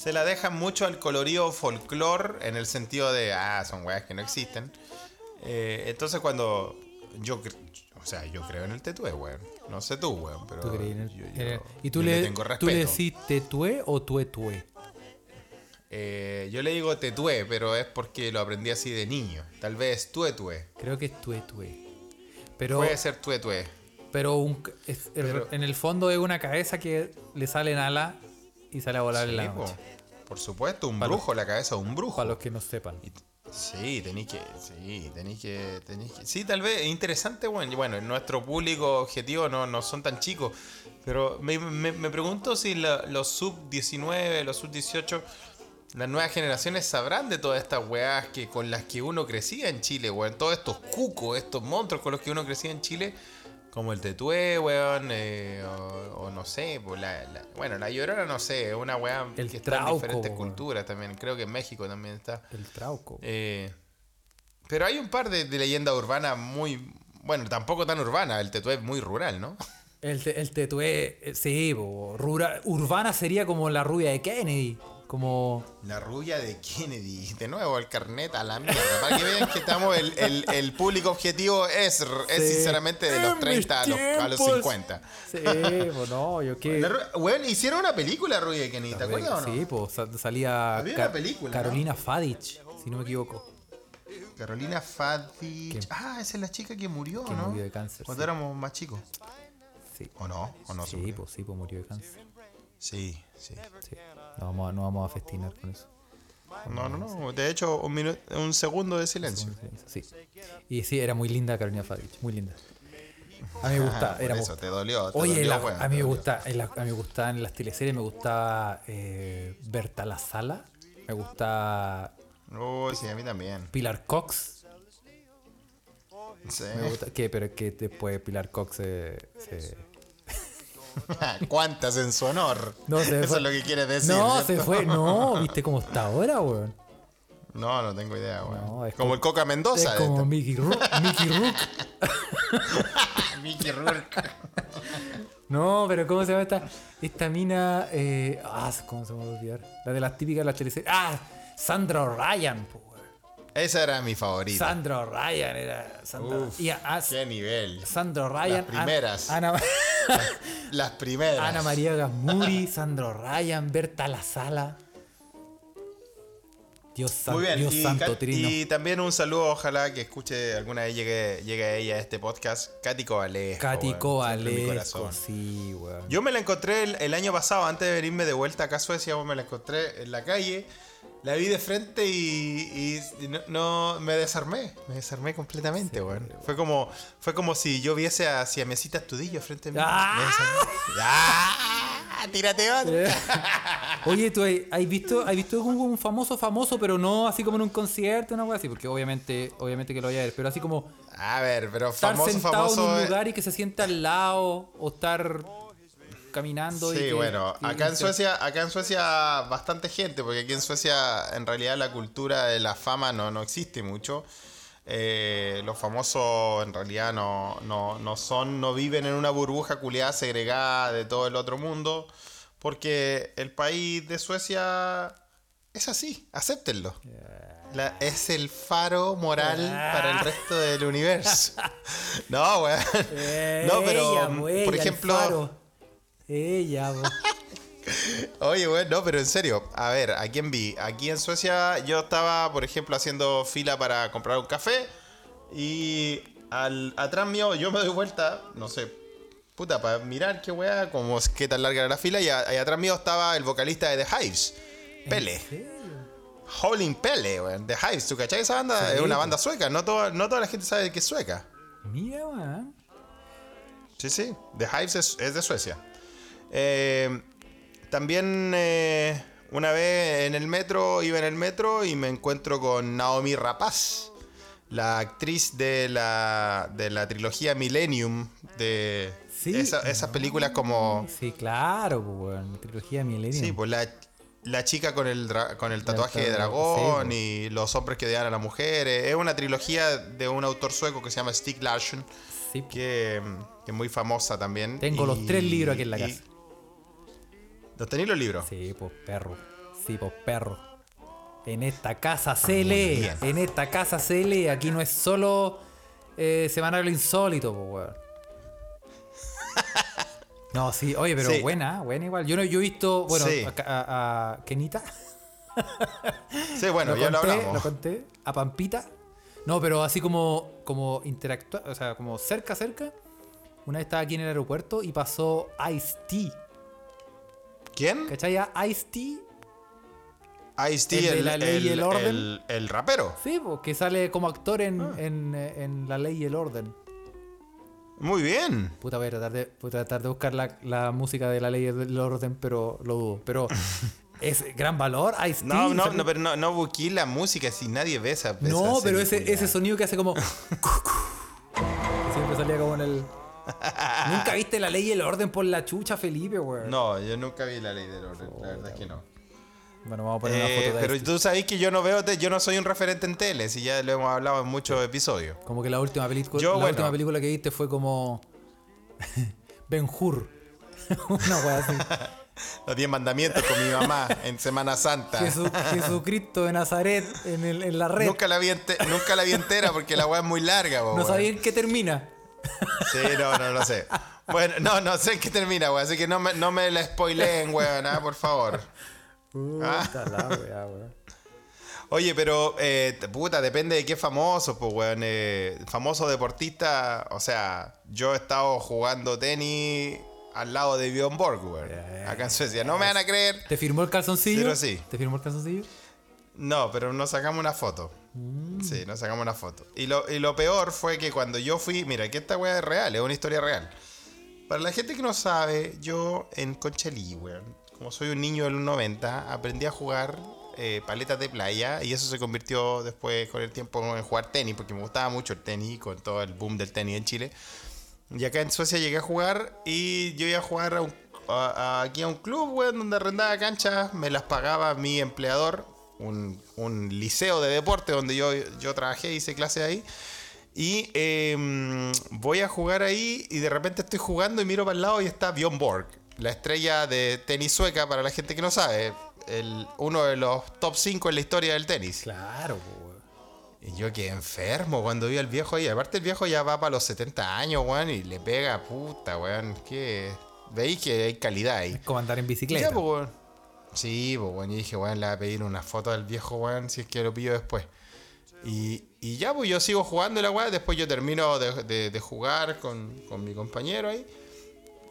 se la dejan mucho al colorido folclore, en el sentido de, ah, son weas que no existen. Eh, entonces cuando yo, o sea, yo creo en el tetué, weón. No sé tú, weón, pero ¿Tú creí en el- yo- el- ¿Y tú yo le, tengo tú le decís tetué o tuetue? Eh, yo le digo tetué, pero es porque lo aprendí así de niño. Tal vez tuetue. Creo que es tue tue. Pero, Puede ser tuetue. pero, un- es- Pero- en el fondo es una cabeza que le salen alas y sale a volar en Sí, po. noche. Por supuesto, un Para los- brujo, la cabeza de un brujo. Para los que no sepan. Y Sí, tenéis que, sí, tenéis que, tenéis que. Sí, tal vez es interesante, bueno, bueno, nuestro público objetivo no, no son tan chicos, pero me, me- me pregunto si la- los sub-19, los sub-18, las nuevas generaciones sabrán de todas estas weás que, con las que uno crecía en Chile, weón, todos estos cucos, estos monstruos con los que uno crecía en Chile, como el tetué, weón, eh, o, o no sé, pues la, la- bueno, la llorona no sé, es una weá El que está en trauco, diferentes weón. culturas también, creo que en México también está. El trauco. Eh, pero hay un par de, de leyendas urbanas muy. Bueno, tampoco tan urbanas. El tetué es muy rural, ¿no? El, te- el tetué, eh, sí, po, rura- urbana sería como la rubia de Kennedy. Como. La rubia de Kennedy. De nuevo, el carnet a la mierda. Para que vean que estamos. El, el- el público objetivo es, es Sí. sinceramente de los En 30 a los, a los mis 50. Sí, pues no, yo qué. La Bueno, hicieron una película, Rubia de Kennedy. ¿Te acuerdas o no? Sí, pues sa- salía Había una película, ¿no? Carolina Fadich, si no me equivoco. Carolina Fadich. Ah, esa es la chica que murió, Que ¿no? murió de cáncer, Cuando sí. éramos más chicos. Sí, ¿O no? ¿O no sí, pues sí, pues murió de cáncer. Sí, sí. Sí. No vamos a, no vamos a festinar con eso. No, no, no. De hecho, un, minuto, un segundo de silencio. Sí. Y sí, era muy linda Carolina Fadich, muy linda. A mí me gusta, Ah, era eso, te dolió. Te Oye, dolió, la- weón, a mí me gusta, en la- a mí me gusta en las teleseries, me gustaba eh, Berta La Sala, me gusta Uy, sí, a mí también. Pilar Cox, Sí. me gusta, que, pero es que después Pilar Cox se, se- ¿Cuántas en su honor? No, se Eso fue. es lo que quieres decir. No, se fue, no, viste cómo está ahora, weón. No, no tengo idea, weón. No, como como- el Coca Mendoza. Es como Mickey Rook, Mickey Rook. Mickey Rourke. No, pero ¿cómo se llama esta? Esta mina. Eh, ah, ¿cómo se me va a olvidar? La de las típicas de las teleseries. Ah, Sandra Ryan, po, weón. Esa era mi favorita. Sandra Ryan era. Sandra, Uf, y a- a- Qué nivel. Sandra Ryan. Las primeras. Ana, Ana, Las primeras. Ana María Gasmuri, Sandra Ryan, Berta La Sala. Dios, san- Muy bien, Dios y, santo, Trino. y también un saludo, ojalá que escuche alguna vez llegue, llegue a ella a este podcast, Katy Cobalesco. Katy corazón. sí, weón. Yo me la encontré el, el año pasado, antes de venirme de vuelta acá a Suecia, me la encontré en la calle, la vi de frente y, y no, no- me desarmé, me desarmé completamente, weón. Fue como, fue como si yo viese a Siamesita Estudillo frente a mí. ¡Ah! ¡Ah! ¡Tírate otra! Oye, ¿tú has, has visto, has visto como un famoso famoso, pero no así como en un concierto, una cosa así? Porque obviamente, obviamente que lo vaya a ver, pero así como A ver, pero estar famoso, sentado famoso. en un lugar y que se sienta al lado, o estar caminando y Sí, que- bueno, y- acá en y- Suecia, acá en Suecia bastante gente, porque aquí en Suecia en realidad la cultura de la fama no, no existe mucho. Eh, los famosos en realidad no, no, no son, no viven en una burbuja culiada segregada de todo el otro mundo, porque el país de Suecia es así, acéptenlo. La- es el faro moral para el resto del universo. No, weón. No, pero, por ejemplo. Ella. Oye, bueno, no, pero en serio, a ver, ¿a quién vi? Aquí en Suecia yo estaba, por ejemplo, haciendo fila para comprar un café y al, atrás mío yo me doy vuelta, no sé, puta, para mirar qué weá, como es- qué tan larga era la fila y, a- y atrás mío estaba el vocalista de The Hives, Pele. Howling Pele, weón. The Hives, ¿tú cachai esa banda? Sí, es una banda sueca, no toda, no toda la gente sabe que es sueca. Mira, weón. Sí, sí. The Hives es, es de Suecia. Eh, también eh, una vez en el metro, iba en el metro y me encuentro con Naomi Rapaz, la actriz de la, de la trilogía Millennium, de Sí. esa- esas películas como... Sí, claro, po, weón. Trilogía Millennium. Sí, pues la, la chica con el, con el tatuaje de dragón sí, y los hombres que odian a las mujeres. Es una trilogía de un autor sueco que se llama Stig Larsson. Sí, po. que, que es muy famosa también. Tengo los tres libros aquí en la casa. ¿Los tenéis los libros? Sí, pues perro. Sí, pues perro. En esta casa se lee. bien. En esta casa se lee. Aquí no es solo eh, Semana lo Insólito, pues, weón. No, sí, oye, pero Sí. buena, buena igual. Yo no, yo he visto, bueno, Sí. a, a- a Kenita. Sí, bueno, ya lo conté, hablamos. lo conté a Pampita. No, pero así como, como interactuar, o sea, como cerca, cerca. Una vez estaba aquí en el aeropuerto y pasó Ice-T. ¿Quién? ¿Cachai? A Ice-T. Ice-T, El el, La Ley y el Orden. el- el rapero. Sí, po, que sale como actor en, Ah. en, en La Ley y el Orden. Muy bien. Puta, voy a tratar de, voy a tratar de buscar la, la música de La Ley y el Orden, pero lo dudo. Pero es gran valor, Ice-T. No, no, no, pero no, no busqué la música si nadie ve esa. No, esa pero ese, ese sonido que hace como. Siempre salía como en el. Nunca viste la ley y el orden por la chucha, Felipe, weón. No, yo nunca vi la ley del orden, la verdad es que no. Bueno, vamos a poner una Eh, foto de pero este. tú sabes que yo no veo, te- yo no soy un referente en tele, si ya lo hemos hablado en muchos episodios. Como que la última película. La bueno. última película que viste fue como. Ben Hur. una weá así. Los 10 mandamientos con mi mamá en Semana Santa. Jesu- Jesucristo de Nazaret en, el- en la red. Nunca la, vi ente- nunca la vi entera porque la weá es muy larga, po, no sabía en qué termina. Sí, no, no lo sé. Bueno, no, no sé en qué termina, weón. Así que no me, no me la spoileen, weón, ah, por favor. Puta la weá, weón. Oye, pero, eh, puta, depende de qué famoso, pues, weón. eh, famoso deportista, o sea, yo he estado jugando tenis al lado de Bjorn Borg, weón. Acá en Suecia. No me van a creer. ¿Te firmó el calzoncillo? Pero sí. ¿Te firmó el calzoncillo? No, pero nos sacamos una foto. Sí, nos sacamos una foto. Y lo, y lo peor fue que cuando yo fui, mira, que esta weá es real, es una historia real. Para la gente que no sabe, yo en Conchalí, weón, como soy un niño de los 90, aprendí a jugar eh, paletas de playa y eso se convirtió después con el tiempo en jugar tenis, porque me gustaba mucho el tenis, con todo el boom del tenis en Chile. Y acá en Suecia llegué a jugar y yo iba a jugar a un- a- a- aquí a un club, weón, donde arrendaba canchas, me las pagaba mi empleador, un, un liceo de deporte donde yo, yo trabajé, hice clase ahí. Y eh, voy a jugar ahí y de repente estoy jugando y miro para el lado y está Bjorn Borg, la estrella de tenis sueca, para la gente que no sabe, el, uno de los top 5 en la historia del tenis. Claro, weón. Y yo quedé enfermo cuando vi al viejo ahí. Aparte el viejo ya va para los 70 años, weón, y le pega, puta, weón. Que veis que hay calidad ahí. Es como andar en Ya, bicicleta. pues. Sí, pues, weón. Yo dije, weón, le voy a pedir una foto del viejo, weón, si es que lo pillo después. Y, y ya, pues yo sigo jugando la weá. Después yo termino de, de- de jugar con, con mi compañero ahí.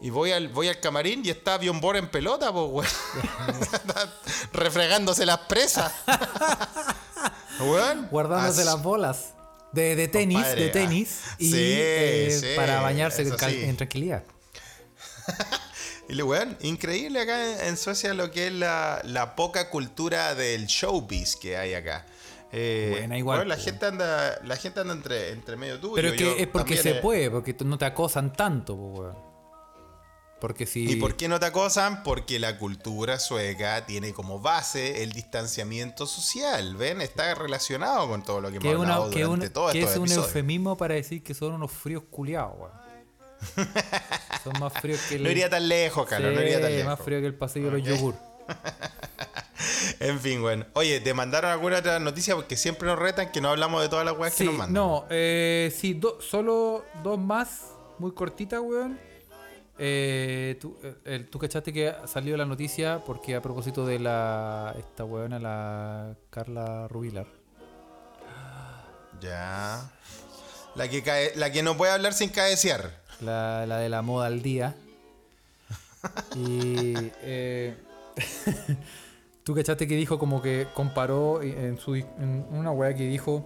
Y voy al, voy al camarín y está Bjorn Borg en pelota, pues, weón. Refregándose las presas. weón. guardándose as- las bolas de, de tenis, Compadre, de tenis, ah, y sí, eh, sí, para bañarse en, sí. en tranquilidad. Y le weón, increíble acá en- Suecia lo que es la, la poca cultura del showbiz que hay acá. Eh, Buena, igual, weón, la gente anda, la gente anda entre, entre medio tuyo. Pero es Yo que es porque se puede, porque no te acosan tanto, weón. Porque si. ¿Y por qué no te acosan? Porque la cultura sueca tiene como base el distanciamiento social, ¿ven? Está relacionado con todo lo que que hemos es, una- hablado que durante un- todos que es un eufemismo para decir que son unos fríos culiados, weón. Son más fríos que el. No iría tan lejos, Carlos, no iría tan lejos. más frío que el pasillo de los yogur. En fin, bueno. Oye, ¿te mandaron alguna otra noticia? Porque siempre nos retan que no hablamos de todas las weas que nos mandan. no, eh, sí, do- solo dos más, muy cortitas, weón. Eh, tú, eh, tú cachaste que salió la noticia porque a propósito de la esta weona, la Carla Rubilar. Ya. La que, cae, la que no puede hablar sin cabecear. La, la de la moda al día. Y eh, tú cachaste que dijo como que comparó en, su, en una weá que dijo,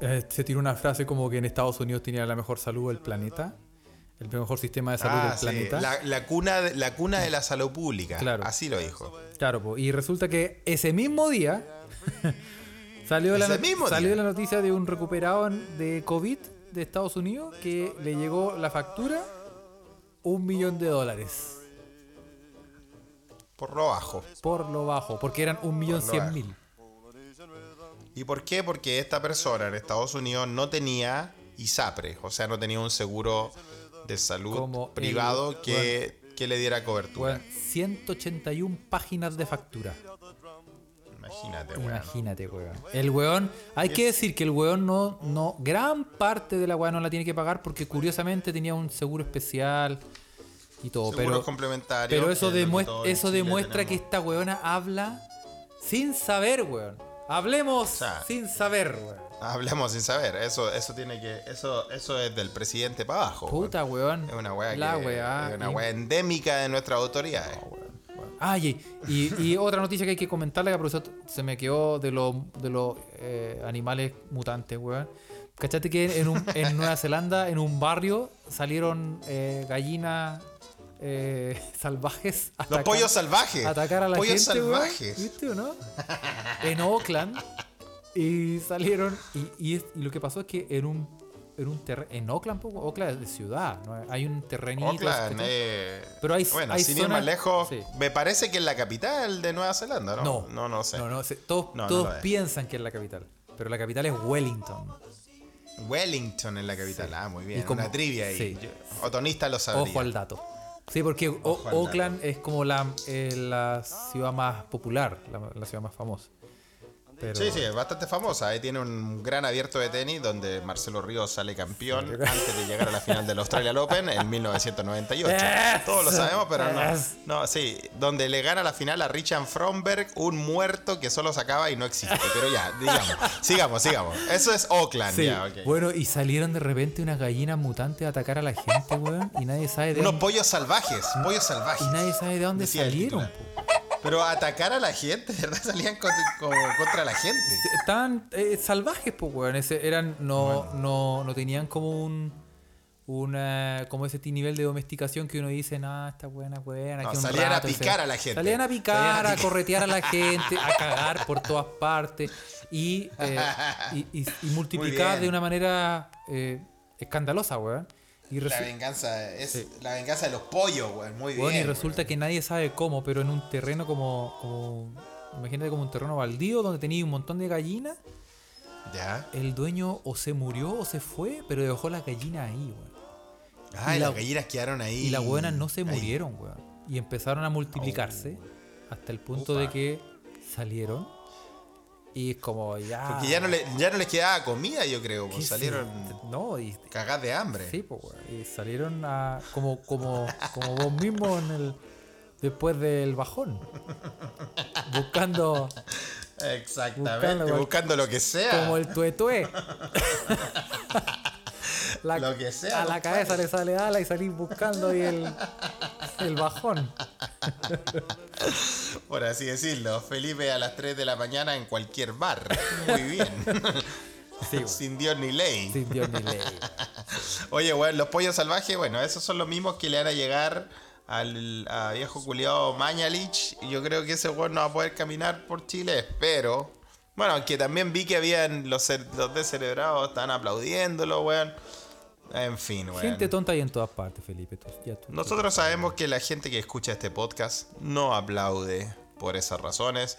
eh, se tiró una frase como que en Estados Unidos tenía la mejor salud del planeta, el mejor sistema de salud Ah, del sí. planeta. La, la cuna de, la cuna de la salud pública. Claro. Así lo dijo. Claro, y resulta que ese mismo día salió, la, mismo salió día. la noticia de un recuperado de COVID de Estados Unidos que le llegó la factura un millón de dólares Por lo bajo. por lo bajo, porque eran un millón cien mil. ¿Y por qué? Porque esta persona en Estados Unidos no tenía ISAPRE, o sea, no tenía un seguro de salud Como privado el- que, que le diera cobertura. Weón, 181 páginas de factura. Imagínate, weón. Imagínate, weón. El weón, hay que decir que el weón no, no, gran parte de la weón no la tiene que pagar porque curiosamente tenía un seguro especial y todo. Seguros Pero, complementarios. pero eso, demuestra, eso demuestra que esta weona habla sin saber, weón. Hablemos sea, sin saber, weón. Hablemos sin saber. Eso, eso tiene que. Eso, eso es del presidente para abajo. Puta, weón. Es una weá La que- weá. es una weá endémica de nuestras autoridades. Ah, y, y- otra noticia que hay que comentarle, que por eso se me quedó de los de los eh, animales mutantes, weón. ¿Cachate que en, un- en Nueva Zelanda, en un barrio, salieron eh, gallinas eh, salvajes? Los pollos salvajes. atacar a la pollos gente, weón. salvajes. ¿Viste o no? En Oakland. Y salieron. Y, y es- y lo que pasó es que en un, en un. En Oakland, poco. Oakland es de ciudad. ¿no? Hay un terrenito. Oakland, eh, Pero hay- bueno, hay sin ir zonas- más lejos, sí. me parece que es la capital de Nueva Zelanda, ¿no? No. no, no sé. No, no, se- todos, No, todos piensan que es la capital. Pero la capital es Wellington. Wellington es la capital. Ah, muy bien. Y como- Una trivia ahí. sí. Otonista lo sabría. Ojo al dato. Sí, porque Oakland es como la, eh, la ciudad más popular, la, la ciudad más famosa. Pero, Sí, sí, es bastante famosa. Ahí tiene un gran abierto de tenis donde Marcelo Ríos sale campeón antes de llegar a la final del Australian Open en 1998. Eso, Todos lo sabemos, pero no. No, sí, donde le gana la final a Richard Fromberg, un muerto que solo sacaba y no existe. Pero ya, digamos, sigamos, sigamos. Eso es Oakland, Sí. ya. Bueno, y salieron de repente unas gallinas mutantes a atacar a la gente, weón. Y nadie sabe de Unos dónde, pollos salvajes, pollos salvajes. y nadie sabe de dónde Decía salieron. Pero atacar a la gente, ¿verdad? Salían contra, como contra la gente. Estaban eh, salvajes, pues, weón. Ese, eran, no, no, no tenían como un. Una, como ese nivel de domesticación que uno dice, nah, esta buena, buena. No, salían a rato", y picar a la gente. Salían a picar, Salían a a, picar. corretear a la gente, a cagar por todas partes y, eh, y, y- y multiplicar de una manera eh, escandalosa, weón. Y, La venganza es Sí. la venganza de los pollos, güey. Muy bien. weón, y güey. resulta que nadie sabe cómo, pero en un terreno como, como imagínate como un terreno baldío donde tenía un montón de gallinas Ya. el dueño o se murió o se fue, pero dejó las gallinas ahí, weón. Ay, Y la- las gallinas quedaron ahí. Y las buenas no se ahí. murieron, weón. Y empezaron a multiplicarse hasta el punto de que salieron. Y es como ya. Porque ya no, le- ya no les quedaba comida, yo creo. ¿qué Pues salieron No, y. cagadas de hambre. Sí, pues. Y salieron a. Como, como, como vos mismo en el. Después del bajón. Buscando Exactamente. Buscando Buscando, lo que sea. como el tuetue. La- Lo que sea, A la cabeza le sale ala y salís buscando ahí el, el bajón. Por así decirlo. Felipe a las 3 de la mañana en cualquier bar. Muy bien. Sí. Sin Dios ni ley. Sin Dios ni ley. Oye, bueno, los pollos salvajes, bueno, esos son los mismos que le van a llegar al a viejo culiado Mañalich. Y yo creo que ese weón no va a poder caminar por Chile, espero. Bueno, que también vi que habían los, los descerebrados, estaban aplaudiéndolo, weón. En fin, weón. Gente tonta hay en todas partes, Felipe. tú- ya tú- Nosotros sabemos que la gente que escucha este podcast no aplaude por esas razones,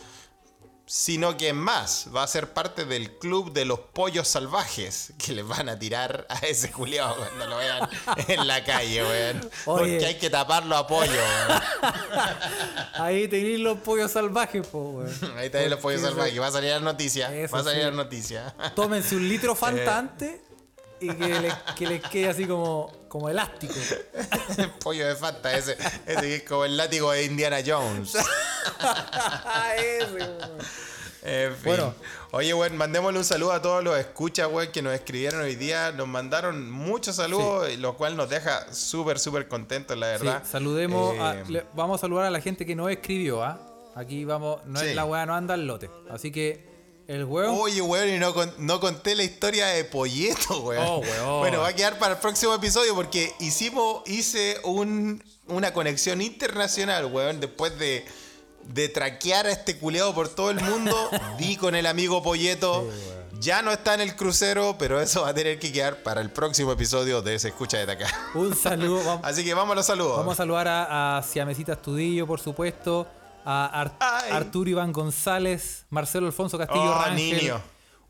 sino que más va a ser parte del club de los pollos salvajes que les van a tirar a ese culiao cuando lo vean en la calle, weón. Porque hay que taparlo a pollo, weón. Ahí tenéis los pollos salvajes, po, weón. Ahí están los pollos salvajes, va a salir la noticia, Eso va a salir sí. la noticia. Tómense un litro Eh. fantante y que les, que les quede así como, como elástico. El pollo de Fanta, ese, ese que es como el látigo de Indiana Jones. Ese. En fin. Bueno. Oye, weón, mandémosle un saludo a todos los escuchas, weón, que nos escribieron hoy día. Nos mandaron muchos saludos, lo cual nos deja súper, súper contentos, la Sí, verdad. saludemos, a- Eh, le- vamos a saludar a la gente que no escribió, ¿ah? Aquí vamos, no Sí. es la weá, no anda al lote. Así que el weón. Oye, weón, y no, con- no conté la historia de Polleto, weón. Oh, weón. Bueno, va a quedar para el próximo episodio porque hicimos, hice un, una conexión internacional, weón, después de, de traquear a este culeado por todo el mundo. di con el amigo Polleto. ya no está en el crucero, pero eso va a tener que quedar para el próximo episodio de Se Escucha desde acá. Un saludo. Así que vamos a los saludos. vamos a saludar a, a Siamesita Estudillo, por supuesto. A Ar- Ay. Arturo Iván González, Marcelo Alfonso Castillo Oh, Rangel, niño.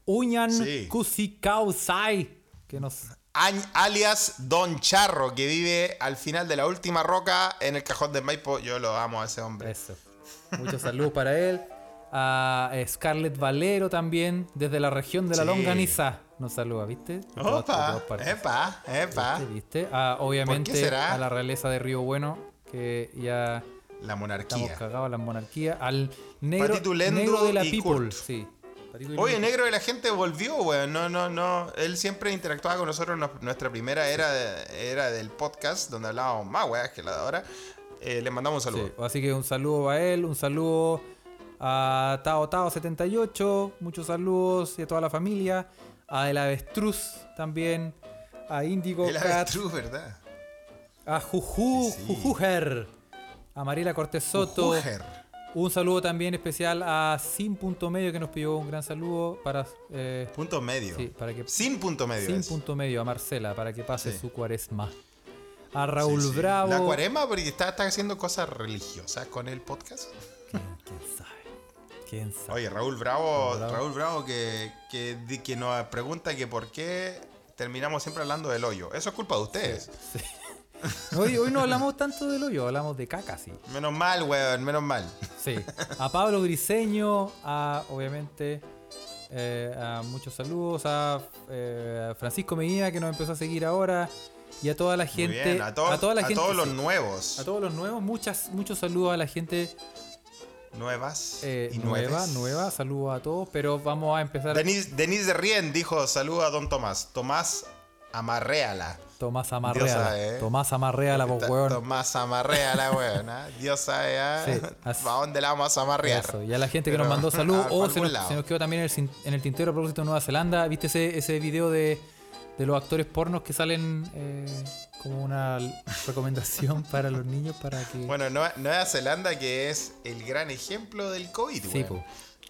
Uñan Sí. Kusikausai, que nos alias Don Charro, que vive al final de la última roca en el cajón de Maipo. Yo lo amo a ese hombre. Eso. Muchos saludos para él. A Scarlett Valero también, desde la región de la Sí. Longaniza. Nos saluda, ¿viste? Opa, epa, epa. ¿Viste? ¿Viste? A, obviamente a la realeza de Río Bueno, que ya La monarquía. Estamos cagados la monarquía. Al negro, negro de la people. Kurt. Sí. Oye, negro de la gente volvió, weón. No, no, no. Él siempre interactuaba con nosotros. Nos- Nuestra primera era, era del podcast, donde hablábamos más, weón, que la de ahora. Eh, le mandamos un saludo. Sí, así que un saludo a él, un saludo a Tao Tao 78, muchos saludos y a toda la familia, a El Avestruz también, a Indigo El Cat, avestruz, ¿verdad? a Juju, Sí. Jujujer, a Mariela Cortés Soto. Un saludo también especial a Sin Punto Medio que nos pidió un gran saludo para, eh, Punto medio. sí, para que Sin punto medio. Sin es. Punto Medio a Marcela para que pase Sí. su cuaresma. A Raúl Sí. Bravo. La cuarema, porque está, está haciendo cosas religiosas con el podcast. ¿Quién, quién sabe? ¿Quién sabe? Oye, Raúl Bravo, Raúl Bravo. Raúl Bravo que, que nos pregunta que por qué terminamos siempre hablando del hoyo. Eso es culpa de ustedes. Sí. Hoy, hoy no hablamos tanto del hoyo, hablamos de caca, sí. Menos mal, weón, menos mal. Sí. A Pablo Griseño, a obviamente eh, a muchos saludos, a eh, Francisco Medina que nos empezó a seguir ahora y a toda la gente, bien, a, toda la a gente, todos los sí, nuevos. a todos los nuevos, muchas, muchos saludos a la gente Nuevas eh, y nueva, nueves. nueva, saludos a todos, pero vamos a empezar. Denise, Denise de Rien dijo saluda a don Tomás. Tomás Amarréala. Tomás sabe, ¿eh? Tomás Amarreala, vos weón. Tomás Amarréala, weón. ¿ah? Dios sabe. Sí, así- a dónde la vamos a amarrear. Eso, y a la gente que Pero, nos mandó saludos. a O se nos, lado. se nos quedó también en el, cin- en el tintero a propósito de Nueva Zelanda. ¿Viste ese, ese video de, de los actores pornos que salen eh, como una recomendación para los niños para que. Bueno, Nueva, Nueva Zelanda que es el gran ejemplo del COVID, sí, weón.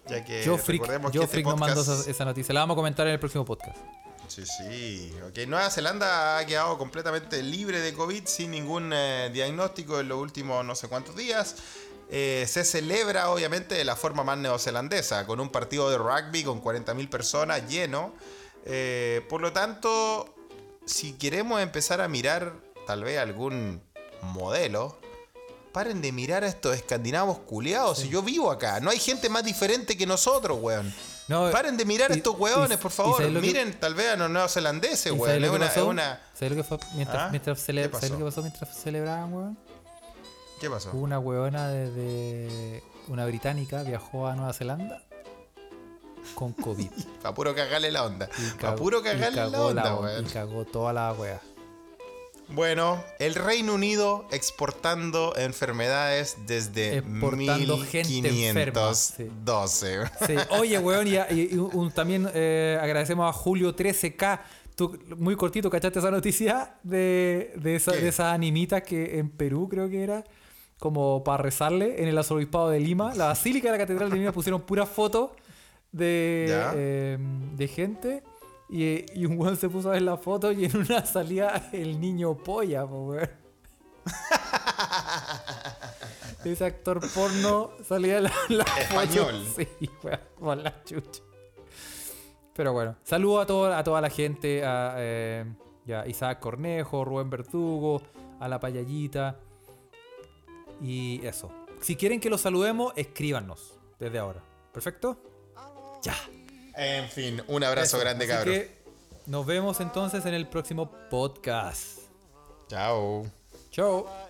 Ya que Yo Freak, recordemos que Yo este Freak nos mandó podcast- esa, esa noticia. La vamos a comentar en el próximo podcast. Sí, sí. Ok, Nueva Zelanda ha quedado completamente libre de COVID sin ningún eh, diagnóstico en los últimos no sé cuántos días. Eh, se celebra obviamente de la forma más neozelandesa, con un partido de rugby con 40.000 personas lleno. Eh, por lo tanto, si queremos empezar a mirar tal vez algún modelo, paren de mirar a estos escandinavos culeados. Si yo vivo acá, no hay gente más diferente que nosotros, weón. No, Paren de mirar a estos hueones, y por favor. ¿sabes lo que- Miren tal vez a los neozelandeses, ¿Y weón. Es una, una- ¿Sabes lo que fue mientras, ¿Ah? mientras cele- ¿Qué ¿sabes pasó? lo que pasó mientras celebraban, weón? ¿Qué pasó? Hubo una weona de, de- una británica viajó a Nueva Zelanda con COVID. Pa' puro cagarle la onda. Pa' puro cagarle la onda, on- weón. Y cagó toda la wea. Bueno, el Reino Unido exportando enfermedades desde Exportando gente enferma, sí. 1512. Sí. Oye, weón, y, y- y un- también eh, agradecemos a Julio 13K. Tú, muy cortito, ¿cachaste esa noticia de, de, esa, de esas animitas que en Perú creo que era? Como para rezarle en el arzobispado de Lima. La Basílica de la Catedral de Lima pusieron puras fotos de, eh, de gente. Y, y un weón se puso a ver la foto y en una salía el niño polla, po, weón. Ese actor porno salía la, la. Español. Sí, weón, la chucha. Pero bueno, saludo a, todo, a toda la gente, a eh, ya, Isaac Cornejo, Rubén Verdugo, a la payallita. Y eso. Si quieren que los saludemos, escríbanos desde ahora. ¿Perfecto? Ya. En fin, un abrazo Eso. grande, Así cabrón. que nos vemos entonces en el próximo podcast. Chao. Chao.